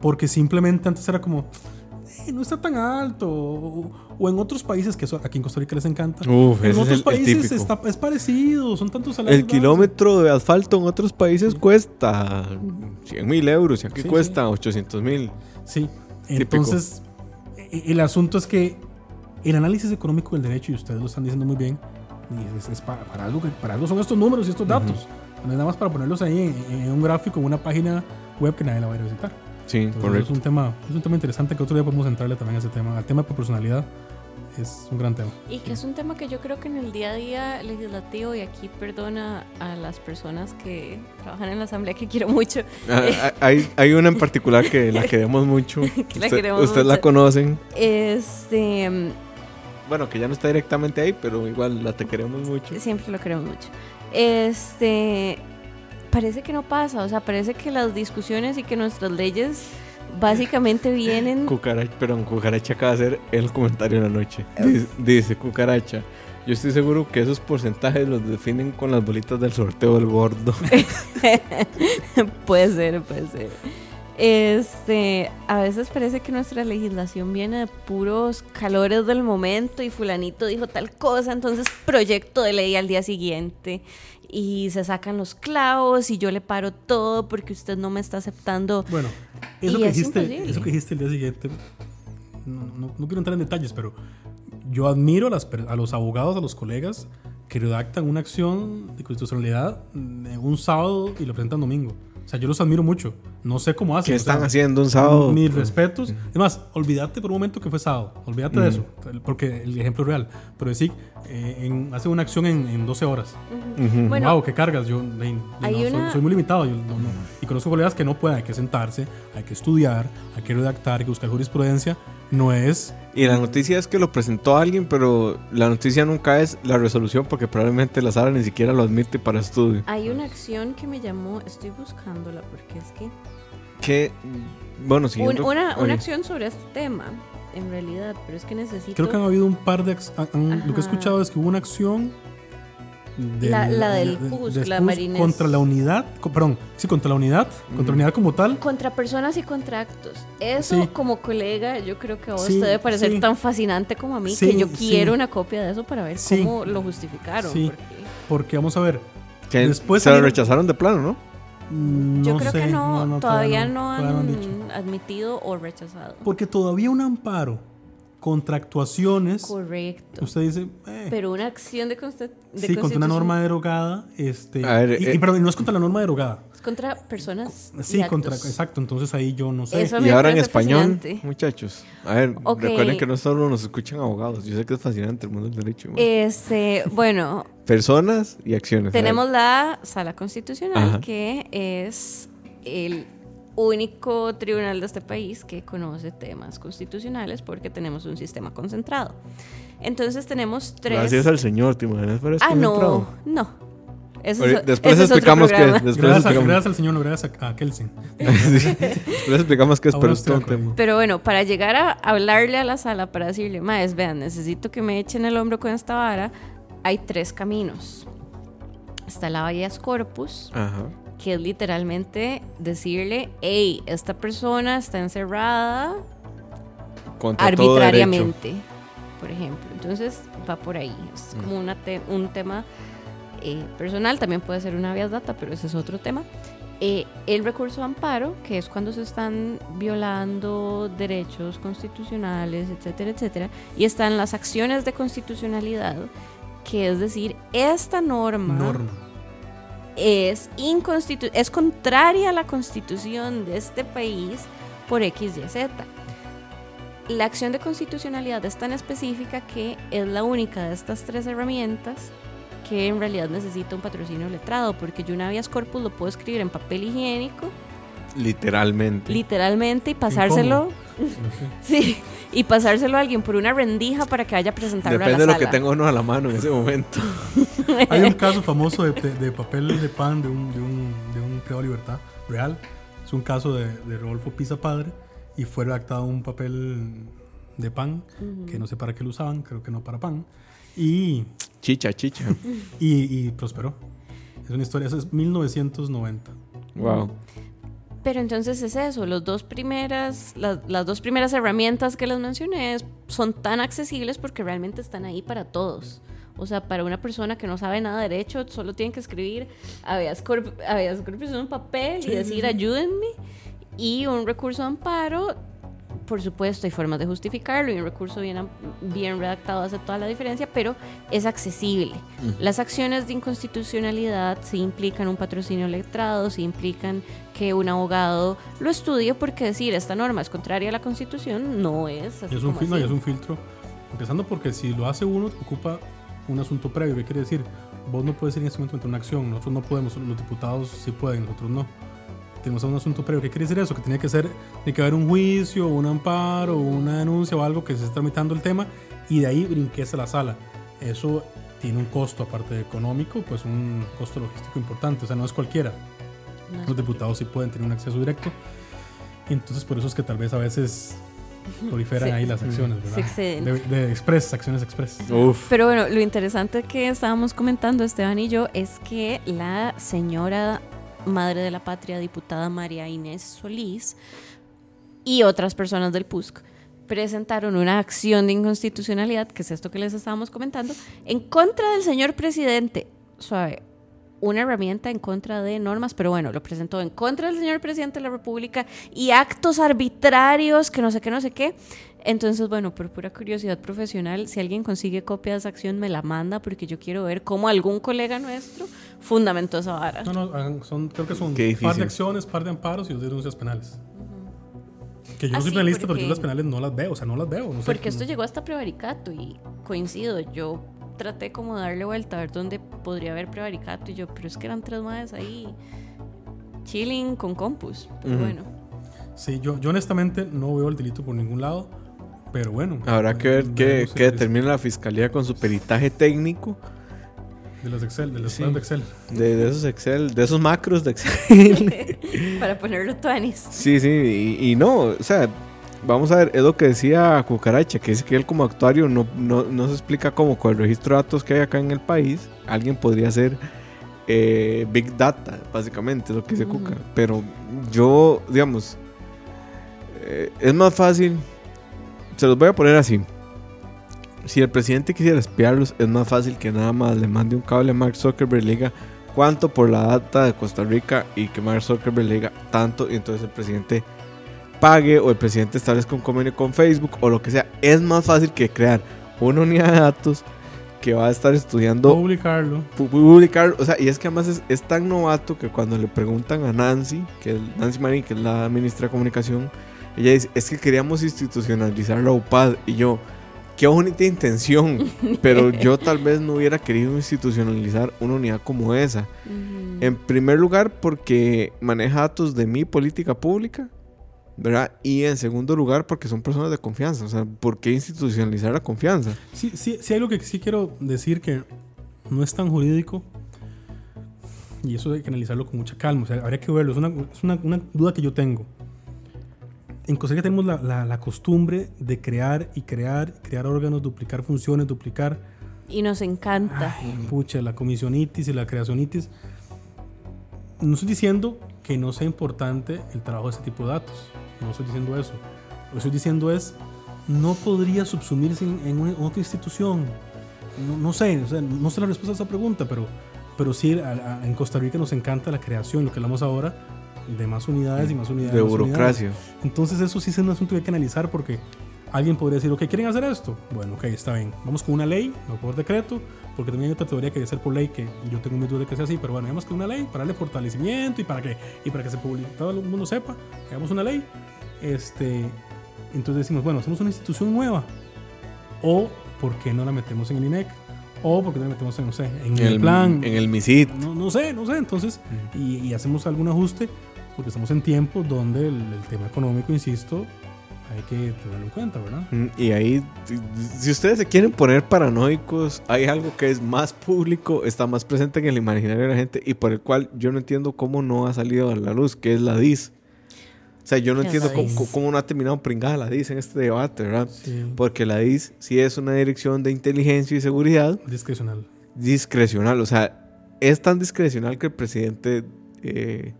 Porque simplemente antes era como, "Eh, no está tan alto. O, o en otros países, que eso aquí en Costa Rica les encanta. Uf, en ese es otros el- el países típico. está- es parecido, son tantos salarios. El bajos. kilómetro de asfalto en otros países cuesta 100 mil euros y aquí Sí, cuesta 800 mil. Sí, entonces e- el asunto es que el análisis económico del derecho, y ustedes lo están diciendo muy bien, y es, es para, para algo que, para algo son estos números y estos datos. No es nada más para ponerlos ahí en, en un gráfico, en una página web que nadie la va a ir a visitar. Sí, Entonces, correcto. Es un, tema, es un tema interesante que otro día podemos entrarle también a ese tema. Al tema de proporcionalidad es un gran tema. Y que es un tema que yo creo que en el día a día legislativo, y aquí perdona a las personas que trabajan en la asamblea, que quiero mucho, Ah, ah, hay, hay una en particular que la queremos mucho. la Usted- queremos Ustedes la mucho. conocen. este, Bueno, que ya no está directamente ahí, pero igual la te queremos mucho. siempre lo queremos mucho. Este, parece que no pasa, o sea, parece que las discusiones y que nuestras leyes Básicamente vienen Cucaracha, perdón, Cucaracha acaba de hacer el comentario de la noche. Dice, dice, Cucaracha. Yo estoy seguro que esos porcentajes los definen con las bolitas del sorteo del gordo. puede ser, puede ser. Este, a veces parece que nuestra legislación viene de puros calores del momento y fulanito dijo tal cosa, entonces proyecto de ley al día siguiente y se sacan los clavos y yo le paro todo porque usted no me está aceptando. Bueno, eso, que es dijiste, eso que dijiste el día siguiente, no, no- no quiero entrar en detalles, pero yo admiro a, las a los abogados, a los colegas que redactan una acción de constitucionalidad en un sábado y lo presentan domingo. O sea, yo los admiro mucho. No sé cómo hacen. ¿Qué o sea, están haciendo un sábado? Mis respetos. Es más, olvídate por un momento que fue sábado. Olvídate de eso. Porque el ejemplo es real. Pero decir, eh, en, hace una acción en, en 12 horas. Ujú. Bueno, wow, qué cargas. Yo hay no, soy- una- soy, muy limitado. yo no- no. Y conozco colegas que no pueden. Hay que sentarse, hay que estudiar, hay que redactar, hay que buscar jurisprudencia. No es. Y la noticia es que lo presentó alguien, pero la noticia nunca es la resolución porque probablemente la sala ni siquiera lo admite para estudio. hay una acción que me llamó, estoy buscándola porque es que Que, bueno, Un- siguiendo... una, una Oye, acción sobre este tema, en realidad, pero es que necesito... Creo que han habido un par de. Lo que he escuchado es que hubo una acción. Del- La- la del de- PUS, de la PUS Marinés. Contra la unidad. perdón, sí, contra la unidad. Contra la unidad como tal. Contra personas y contra actos. Eso, Sí. como colega, yo creo que a vos Sí, te debe parecer sí. tan fascinante como a mí Sí, que yo sí. quiero una copia de eso para ver Sí. cómo lo justificaron. Sí. porque Porque vamos a ver. que después se lo rechazaron de plano, ¿no? mm, yo creo sé, que no, todavía, no, todavía han admitido o rechazado. Porque todavía un amparo contra actuaciones. Correcto. Usted dice. eh, Pero una acción de, consta- de sí, contra una norma derogada. Este, A ver, y, eh, y perdón, y no es contra la norma derogada. Es contra personas. y Sí, contra. actos. Exacto, entonces ahí yo no sé. Y ahora en español, fascinante. muchachos. A ver, recuerden que no solo nos escuchan abogados. Yo sé que es fascinante el mundo del derecho. man. Este, bueno, Personas y acciones. Tenemos la sala constitucional, Ajá. que es el único tribunal de este país que conoce temas constitucionales porque tenemos un sistema concentrado. Entonces tenemos tres... Gracias al señor, ¿te imaginas? Pero es ah, no, no. Eso es- después ese es otro explicamos qué es. programa. Después Gracias, a- explicamos, gracias al señor, gracias a, a Kelsen. después explicamos qué es, pero tema. Pero bueno, para llegar a hablarle a la sala, para decirle, maes, vean, necesito que me echen el hombro con esta vara, hay tres caminos. Está el habeas corpus, Ajá. Que es literalmente decirle, hey, esta persona está encerrada Contra arbitrariamente, por ejemplo. Entonces va por ahí. Es Mm. como una te- un tema eh, personal, también puede ser una vías data, pero ese es otro tema. Eh, el recurso de amparo, que es cuando se están violando derechos constitucionales, etcétera, etcétera. Y están las acciones de constitucionalidad, que es decir, esta norma Norma. Es, inconstitu- es contraria a la constitución de este país por X, Y, Z. La acción de constitucionalidad es tan específica que es la única de estas tres herramientas que en realidad necesita un patrocinio letrado, porque yo un habeas corpus lo puedo escribir en papel higiénico, Literalmente. literalmente, y pasárselo, sí, y pasárselo a alguien por una rendija para que vaya a presentarlo Depende a de la lo que tenga uno a la mano en ese momento. Hay un caso famoso de, de- de papel de pan de un, de un, de un privado de libertad real. Es un caso de, de Rodolfo Pisa Padre y fue redactado un papel de pan que no sé para qué lo usaban, creo que no para pan. Y, Chicha, chicha. y, y prosperó. Es una historia, eso es 1990. wow. Pero entonces es eso, los dos primeras, las, las dos primeras herramientas que les mencioné son tan accesibles porque realmente están ahí para todos. O sea, para una persona que no sabe nada de derecho, solo tiene que escribir habeas corpus, habeas corpus en un papel y decir ayúdenme. Y un recurso de amparo, por supuesto, hay formas de justificarlo y un recurso bien, bien redactado hace toda la diferencia, pero es accesible. Las acciones de inconstitucionalidad sí implican un patrocinio letrado, sí implican que un abogado lo estudie porque decir esta norma es contraria a la constitución no es así es un, como fil- no, y así. es un filtro. Empezando porque si lo hace uno, ocupa un asunto previo. ¿Qué quiere decir? Vos no puedes ir en este momento una acción. Nosotros no podemos, los diputados sí pueden, nosotros no. Tenemos un asunto previo. ¿Qué quiere decir eso? Que tiene que ser, tiene que haber un juicio, un amparo, una denuncia o algo que se esté tramitando el tema y de ahí brinquese la sala. Eso tiene un costo, aparte de económico, pues un costo logístico importante. O sea, no es cualquiera. No Los diputados sí pueden tener un acceso directo. Entonces por eso es que tal vez a veces proliferan Sí. ahí las acciones, ¿verdad? exceden. De, de express, acciones express. Uf. Pero bueno, lo interesante que estábamos comentando Esteban y yo es que la señora madre de la patria, diputada María Inés Solís y otras personas del PUSC presentaron una acción de inconstitucionalidad, que es esto que les estábamos comentando, en contra del señor presidente. Suave, una herramienta en contra de normas, pero bueno, lo presentó en contra del señor presidente de la República y actos arbitrarios, que no sé qué, no sé qué. Entonces, bueno, por pura curiosidad profesional, si alguien consigue copia de esa acción, me la manda porque yo quiero ver cómo algún colega nuestro fundamentó esa vara. No, no, son, creo que son par de acciones, par de amparos y dos denuncias penales. Que yo no Ah, soy sí, penalista, pero porque- yo las penales no las veo, o sea, no las veo. No sé, Porque esto no- llegó hasta prevaricato y coincido, yo traté como de darle vuelta a ver dónde podría haber prevaricato y yo, pero es que eran tres madres ahí chilling con compus. Pero bueno, Sí, yo, yo honestamente no veo el delito por ningún lado, pero bueno. Habrá que ver qué, qué determina la fiscalía con su peritaje técnico De los Excel, de los Sí. de Excel. de, de esos Excel, de esos macros de Excel. para ponerlo tuanis. Sí, sí, y, y no, o sea, vamos a ver, es lo que decía Cucaracha, que dice que él como actuario no, no, no se explica cómo con el registro de datos que hay acá en el país, alguien podría hacer eh, Big Data, básicamente, es lo que dice Ujú. Cuca. Pero yo, digamos, eh, es más fácil, se los voy a poner así. Si el presidente quisiera espiarlos, es más fácil que nada más le mande un cable a Mark Zuckerberg y le diga cuánto por la data de Costa Rica y que Mark Zuckerberg le diga tanto y entonces el presidente pague o el presidente establezca un convenio con Facebook o lo que sea. Es más fácil que crear una unidad de datos que va a estar estudiando Publicarlo. pu- publicar, o sea, y es que además es, es tan novato que cuando le preguntan a Nancy, que es Nancy Marín, que es la ministra de Comunicación, ella dice, es que queríamos institucionalizar la UPAD, y yo, qué bonita intención, pero yo tal vez no hubiera querido institucionalizar una unidad como esa. Ujú. En primer lugar, porque maneja datos de mi política pública, ¿verdad? Y en segundo lugar, porque son personas de confianza, o sea, ¿por qué institucionalizar la confianza? Sí, sí, sí hay algo que sí quiero decir que no es tan jurídico. Y eso hay que analizarlo con mucha calma. O sea, habría que verlo. Es una, es una- una duda que yo tengo. En Costa Rica tenemos la, la- la costumbre de crear y crear, crear órganos, duplicar funciones, duplicar. Y nos encanta. Ay, pucha, la comisionitis y la creacionitis. No estoy diciendo que no sea importante el trabajo de ese tipo de datos. No estoy diciendo eso. Lo que estoy diciendo es, no podría subsumirse en, en una- otra institución. No, no sé, o sea, no sé la respuesta a esa pregunta, pero, pero sí, a- a- en Costa Rica nos encanta la creación, lo que hablamos ahora, de más unidades y más unidades. De más unidades. burocracia. Entonces eso sí es un asunto que hay que analizar porque alguien podría decir, ok, ¿quieren hacer esto? Bueno, ok, está bien. Vamos con una ley, no por decreto, porque también hay otra teoría que debe ser por ley, que yo tengo mis dudas de que sea así, pero bueno, vamos con una ley para darle fortalecimiento y para que, y para que se publique, todo el mundo sepa, hagamos una ley. Este, entonces decimos, bueno, hacemos una institución nueva. O, ¿por qué no la metemos en el INEC? O, ¿por qué no la metemos en, no sé, en, En el, el, plan? en el MISIT. no, no sé, no sé. Entonces, y, y hacemos algún ajuste, porque estamos en tiempos donde el, el tema económico, insisto, hay que tenerlo en cuenta, ¿verdad? Mm, Y ahí, si- ustedes se quieren poner paranoicos, hay algo que es más público, está más presente en el imaginario de la gente y por el cual yo no entiendo cómo no ha salido a la luz, que es la DIS. O sea, yo no ¿Qué es entiendo cómo, cómo- cómo no ha terminado pringada la DIS en este debate, ¿verdad? Sí. Porque la DIS sí es una dirección de inteligencia y seguridad Discrecional. discrecional. O sea, es tan discrecional que el presidente eh,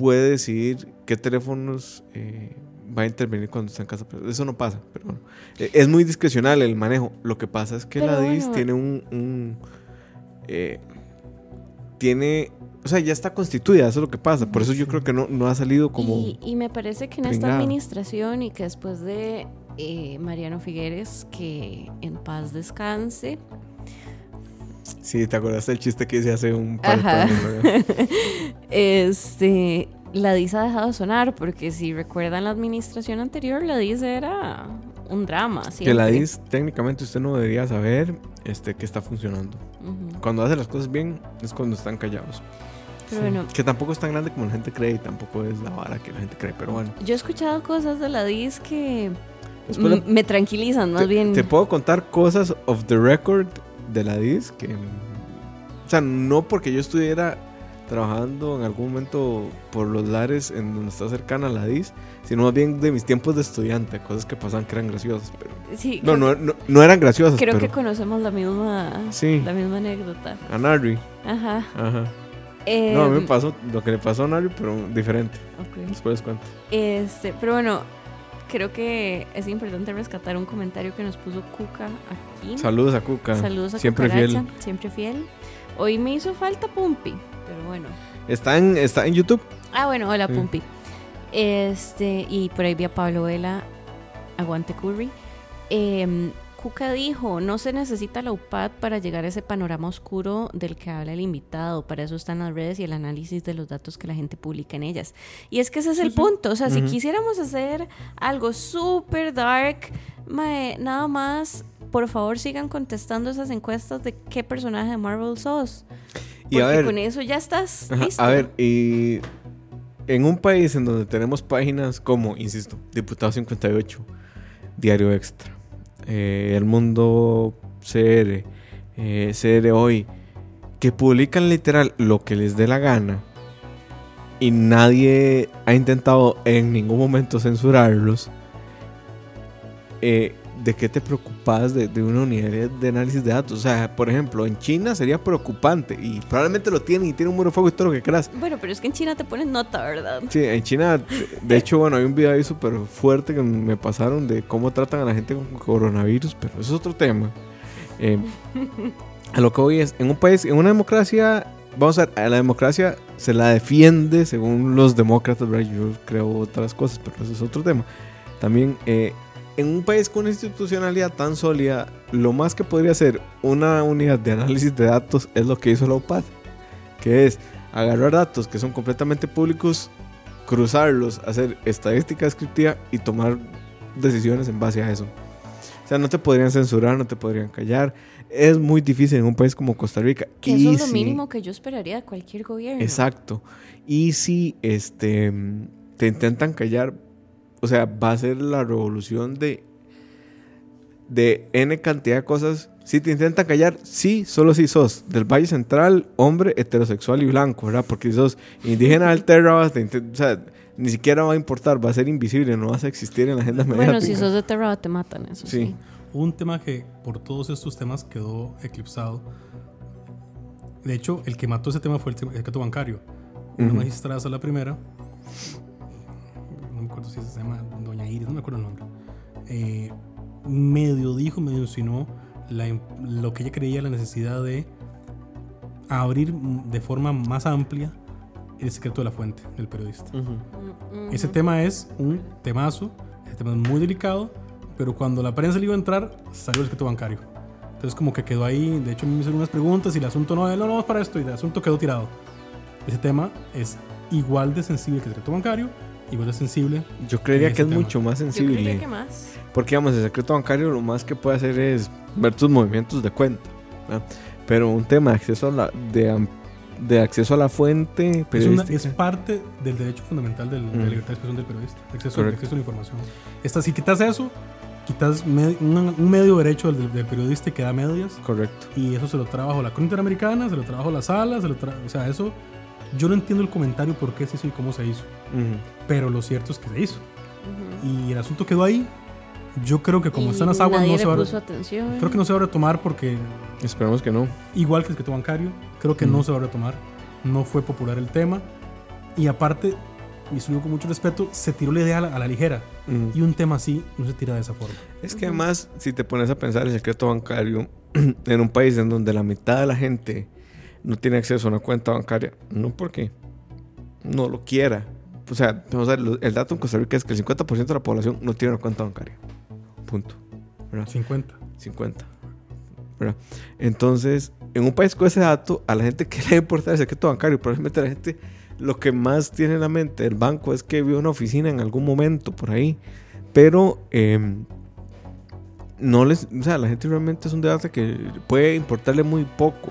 puede decidir qué teléfonos eh, va a intervenir cuando está en casa. Eso no pasa. Pero bueno, Eh, es muy discrecional el manejo. Lo que pasa es que Pero la DIS bueno. tiene un... un, eh, tiene... O sea, ya está constituida, eso es lo que pasa. Por eso yo creo que no, no ha salido como... Y, y me parece que en esta administración y que después de eh, Mariano Figueres, que en paz descanse, Sí, ¿te acuerdas del chiste que hice hace un par de Ajá. ¿verdad? este, la DIS ha dejado de sonar, porque si recuerdan la administración anterior, la DIS era un drama. Que la. DIS técnicamente usted no debería saber este, que está funcionando. Ujú. Cuando hace las cosas bien es cuando están callados. Pero bueno, Que tampoco es tan grande como la gente cree y tampoco es la vara que la gente cree, pero bueno. yo he escuchado cosas de la DIS que Después me tranquilizan, más te, bien. te puedo contar cosas off the record de la DIS que... O sea, no porque yo estuviera trabajando en algún momento por los lares en donde está cercana a la DIS, sino más bien de mis tiempos de estudiante, cosas que pasaban que eran graciosas. Pero... Sí, No, no, no, no eran graciosas. creo pero... que conocemos la misma, Sí. la misma anécdota. A Narri. Ajá. Ajá. Eh, No, a mí me pasó lo que le pasó a Narri, pero diferente. ok. Después les cuento. Este, pero bueno, creo que es importante rescatar un comentario que nos puso Cuca aquí. Saludos a Cuca. Saludos a Siempre Cucaracha, fiel. Siempre fiel. Hoy me hizo falta Pumpi, pero bueno. Está en, está en YouTube. Ah, bueno, hola Sí. Pumpi. Este, y por ahí vi a Pablo Vela, aguante Curry. Em, Cuca dijo, no se necesita la UPAD para llegar a ese panorama oscuro del que habla el invitado. Para eso están las redes y el análisis de los datos que la gente publica en ellas. Y es que ese es el punto. O sea, si quisiéramos hacer algo súper dark, mae, nada más, por favor sigan contestando esas encuestas de qué personaje de Marvel sos. Y a Porque ver, con eso ya estás Ajá, listo. A ver, y en un país en donde tenemos páginas como, insisto, Diputado 58, Diario Extra, eh, El Mundo CR, eh, CR Hoy, que publican literal lo que les dé la gana y nadie ha intentado en ningún momento censurarlos, eh, ¿de qué te preocupas de, de una unidad de análisis de datos? O sea, por ejemplo, en China sería preocupante y probablemente lo tienen y tienen un muro de fuego y todo lo que quieras. Bueno, pero es que en China te ponen nota, ¿verdad? Sí, en China, de- de hecho, bueno, hay un video ahí súper fuerte que me pasaron de cómo tratan a la gente con coronavirus, pero eso es otro tema. Eh, a lo que voy es, en un país, en una democracia, vamos a ver, a la democracia se la defiende según los demócratas, ¿verdad? Yo creo otras cosas, pero eso es otro tema. También, eh, en un país con una institucionalidad tan sólida, lo más que podría ser una unidad de análisis de datos es lo que hizo la UPAD, que es agarrar datos que son completamente públicos, cruzarlos, hacer estadística descriptiva y tomar decisiones en base a eso. O sea, no te podrían censurar, no te podrían callar. Es muy difícil en un país como Costa Rica. Que Y eso es lo si- mínimo que yo esperaría de cualquier gobierno. Exacto. Y si este, te intentan callar, o sea, va a ser la revolución de, de N cantidad de cosas. Si te intentan callar, sí, solo si sos del Valle Central, hombre, heterosexual y blanco, ¿verdad? Porque si sos indígena del Terra, vas a intent- o sea, ni siquiera va a importar, va a ser invisible, no vas a existir en la agenda mediática. Bueno, si sos de Terra te matan, eso sí. Sí. Un tema que por todos estos temas quedó eclipsado. De hecho, el que mató ese tema fue el tema- el secreto bancario. Una Ujú. magistrada, la primera, no me acuerdo si se llama Doña Iris, no me acuerdo el nombre, eh, medio dijo, medio insinuó la lo que ella creía la necesidad de abrir mm, de forma más amplia el secreto de la fuente del periodista. Ujú. Mm, Ese ujú. tema es un temazo, ese tema es muy delicado, pero cuando la prensa le iba a entrar, salió el secreto bancario. Entonces como que quedó ahí, de hecho me hicieron unas preguntas y el asunto no, no, no, es para esto y el asunto quedó tirado. Ese tema es igual de sensible que el secreto bancario, igual de sensible. Yo creería que es tema. mucho más Yo sensible. creería que más. Porque, digamos, el secreto bancario lo más que puede hacer es ver tus movimientos de cuenta. ¿verdad? Pero un tema de acceso a la, de, de acceso a la fuente Es, una- periodística. es parte del derecho fundamental del- de la Mm. libertad de expresión del periodista, acceso, acceso a la información. Esta, si quitas eso, quitas me- un, un medio derecho del, del periodista y queda a medias. Correcto. Y eso se lo trabajo la Corte Interamericana, se lo trabajo la sala, se lo tra- o sea, eso yo no entiendo el comentario por qué se hizo y cómo se hizo, Ujú. pero lo cierto es que se hizo. Ujú. Y el asunto quedó ahí. Yo creo que como Y están las aguas nadie no se, va a, puso atención. creo que no se va a retomar porque Esperemos que no. igual que el secreto bancario, creo que Mm. no se va a retomar. No fue popular el tema y aparte, y digo con mucho respeto, se tiró la idea a la, a la ligera y un tema así no se tira de esa forma. Es que además, si te pones a pensar el secreto bancario en un país en donde la mitad de la gente no tiene acceso a una cuenta bancaria, no porque no lo quiera. O sea, vamos a ver, lo- el dato en Costa Rica es que el 50% de la población no tiene una cuenta bancaria. Punto. ¿Verdad? 50. 50. ¿verdad? Entonces, en un país con ese dato, a la gente que le importa el secreto bancario, probablemente la gente lo que más tiene en la mente del banco es que vio una oficina en algún momento por ahí. Pero em, no les, o sea, la gente realmente es un debate que puede importarle muy poco.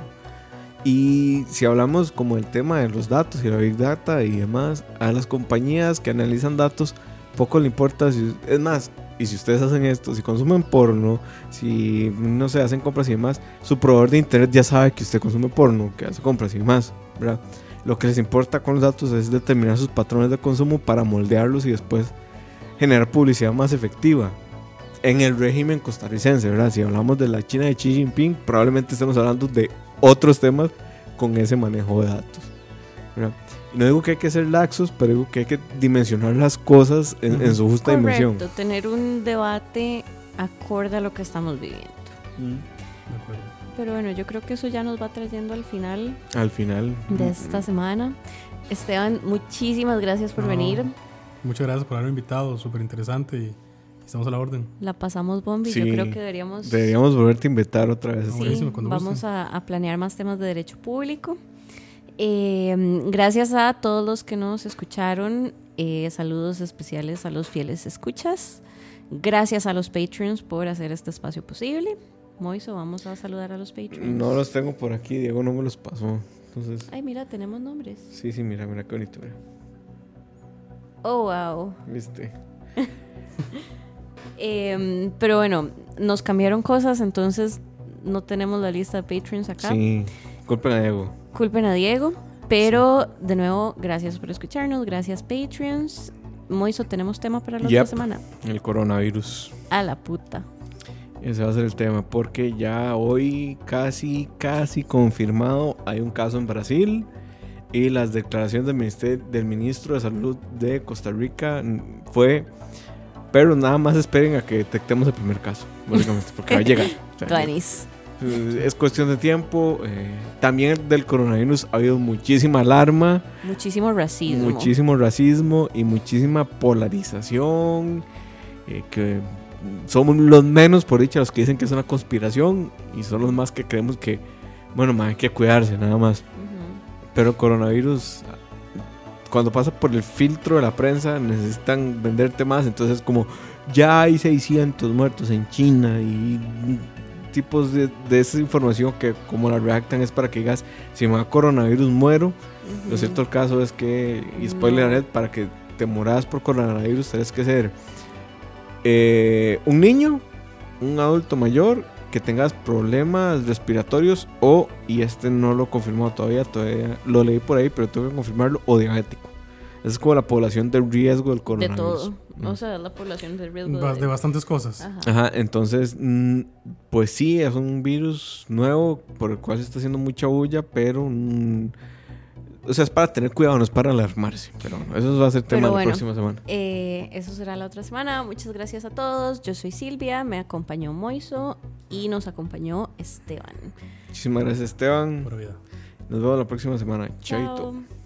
Y si hablamos como el tema de los datos y la big data y demás, a las compañías que analizan datos poco le importa si es más, y si ustedes hacen esto, si consumen porno, si no se hacen compras y demás, su proveedor de internet ya sabe que usted consume porno, que hace compras y demás, lo que les importa con los datos es determinar sus patrones de consumo para moldearlos y después generar publicidad más efectiva. En el régimen costarricense, ¿verdad? Si hablamos de la China de Xi Jinping, probablemente estemos hablando de otros temas con ese manejo de datos. no digo que hay que ser laxos, pero digo que hay que dimensionar las cosas en, en su justa dimensión. Correcto, tener un debate acorde a lo que estamos viviendo. De acuerdo. Pero bueno, yo creo que eso ya nos va trayendo al final Al final. de esta semana. Esteban, muchísimas gracias por No. venir. Muchas gracias por haberme invitado, súper interesante y estamos a la orden. La pasamos bombi. Sí, Yo creo que deberíamos, Deberíamos volverte a invitar otra vez. Sí, vamos a, a planear más temas de derecho público. Eh, gracias a todos los que nos escucharon. Eh, saludos especiales a los fieles escuchas. Gracias a los Patreons por hacer este espacio posible. Moiso, vamos a saludar a los Patreons. No los tengo por aquí, Diego no me los pasó. Entonces, Ay, mira, tenemos nombres. sí, sí, mira, mira qué bonito. mira. Oh, wow. ¿Viste? Em, pero bueno, nos cambiaron cosas, entonces no tenemos la lista de Patreons acá. Sí. Culpen a Diego. Culpen a Diego. Pero de nuevo, gracias por escucharnos, gracias Patreons. Moiso, tenemos tema para la Yep. otra semana. El coronavirus. A la puta. Ese va a ser el tema, porque ya hoy casi, casi confirmado hay un caso en Brasil y las declaraciones del, ministro de Salud de Costa Rica fue, pero nada más esperen a que detectemos el primer caso, básicamente, porque va a llegar. O sea, es cuestión de tiempo. eh, también del coronavirus ha habido muchísima alarma, Muchísimo racismo. muchísimo racismo y muchísima polarización. eh, que somos los menos, por dicha, los que dicen que es una conspiración y son los más que creemos que, bueno, más hay que cuidarse, nada más. Ujú. Pero coronavirus, cuando pasa por el filtro de la prensa, necesitan venderte más. Entonces, como ya hay 600 muertos en China y tipos de, de esa información que, como la redactan, es para que digas, si me da coronavirus, muero. Lo cierto el caso es que, y spoiler alert, para que te moras por coronavirus, tienes que ser eh, un niño, un adulto mayor, que tengas problemas respiratorios o, y este no lo he confirmado todavía, todavía lo leí por ahí, pero tengo que confirmarlo, o diabético. Esa es como la población de riesgo del De coronavirus. todo. Mm. O sea, la población de riesgo. De bastantes cosas. Ajá. Ajá, entonces, mm, pues sí, es un virus nuevo por el cual se está haciendo mucha bulla, pero... mm, o sea, es para tener cuidado, no es para alarmarse. Pero bueno, eso va a ser tema Pero la bueno. próxima semana. Eh, eso será la otra semana. Muchas gracias a todos. Yo soy Silvia, me acompañó Moiso y nos acompañó Esteban. Muchísimas gracias, Esteban. Pura vida. Nos vemos la próxima semana. Chaito. Chao.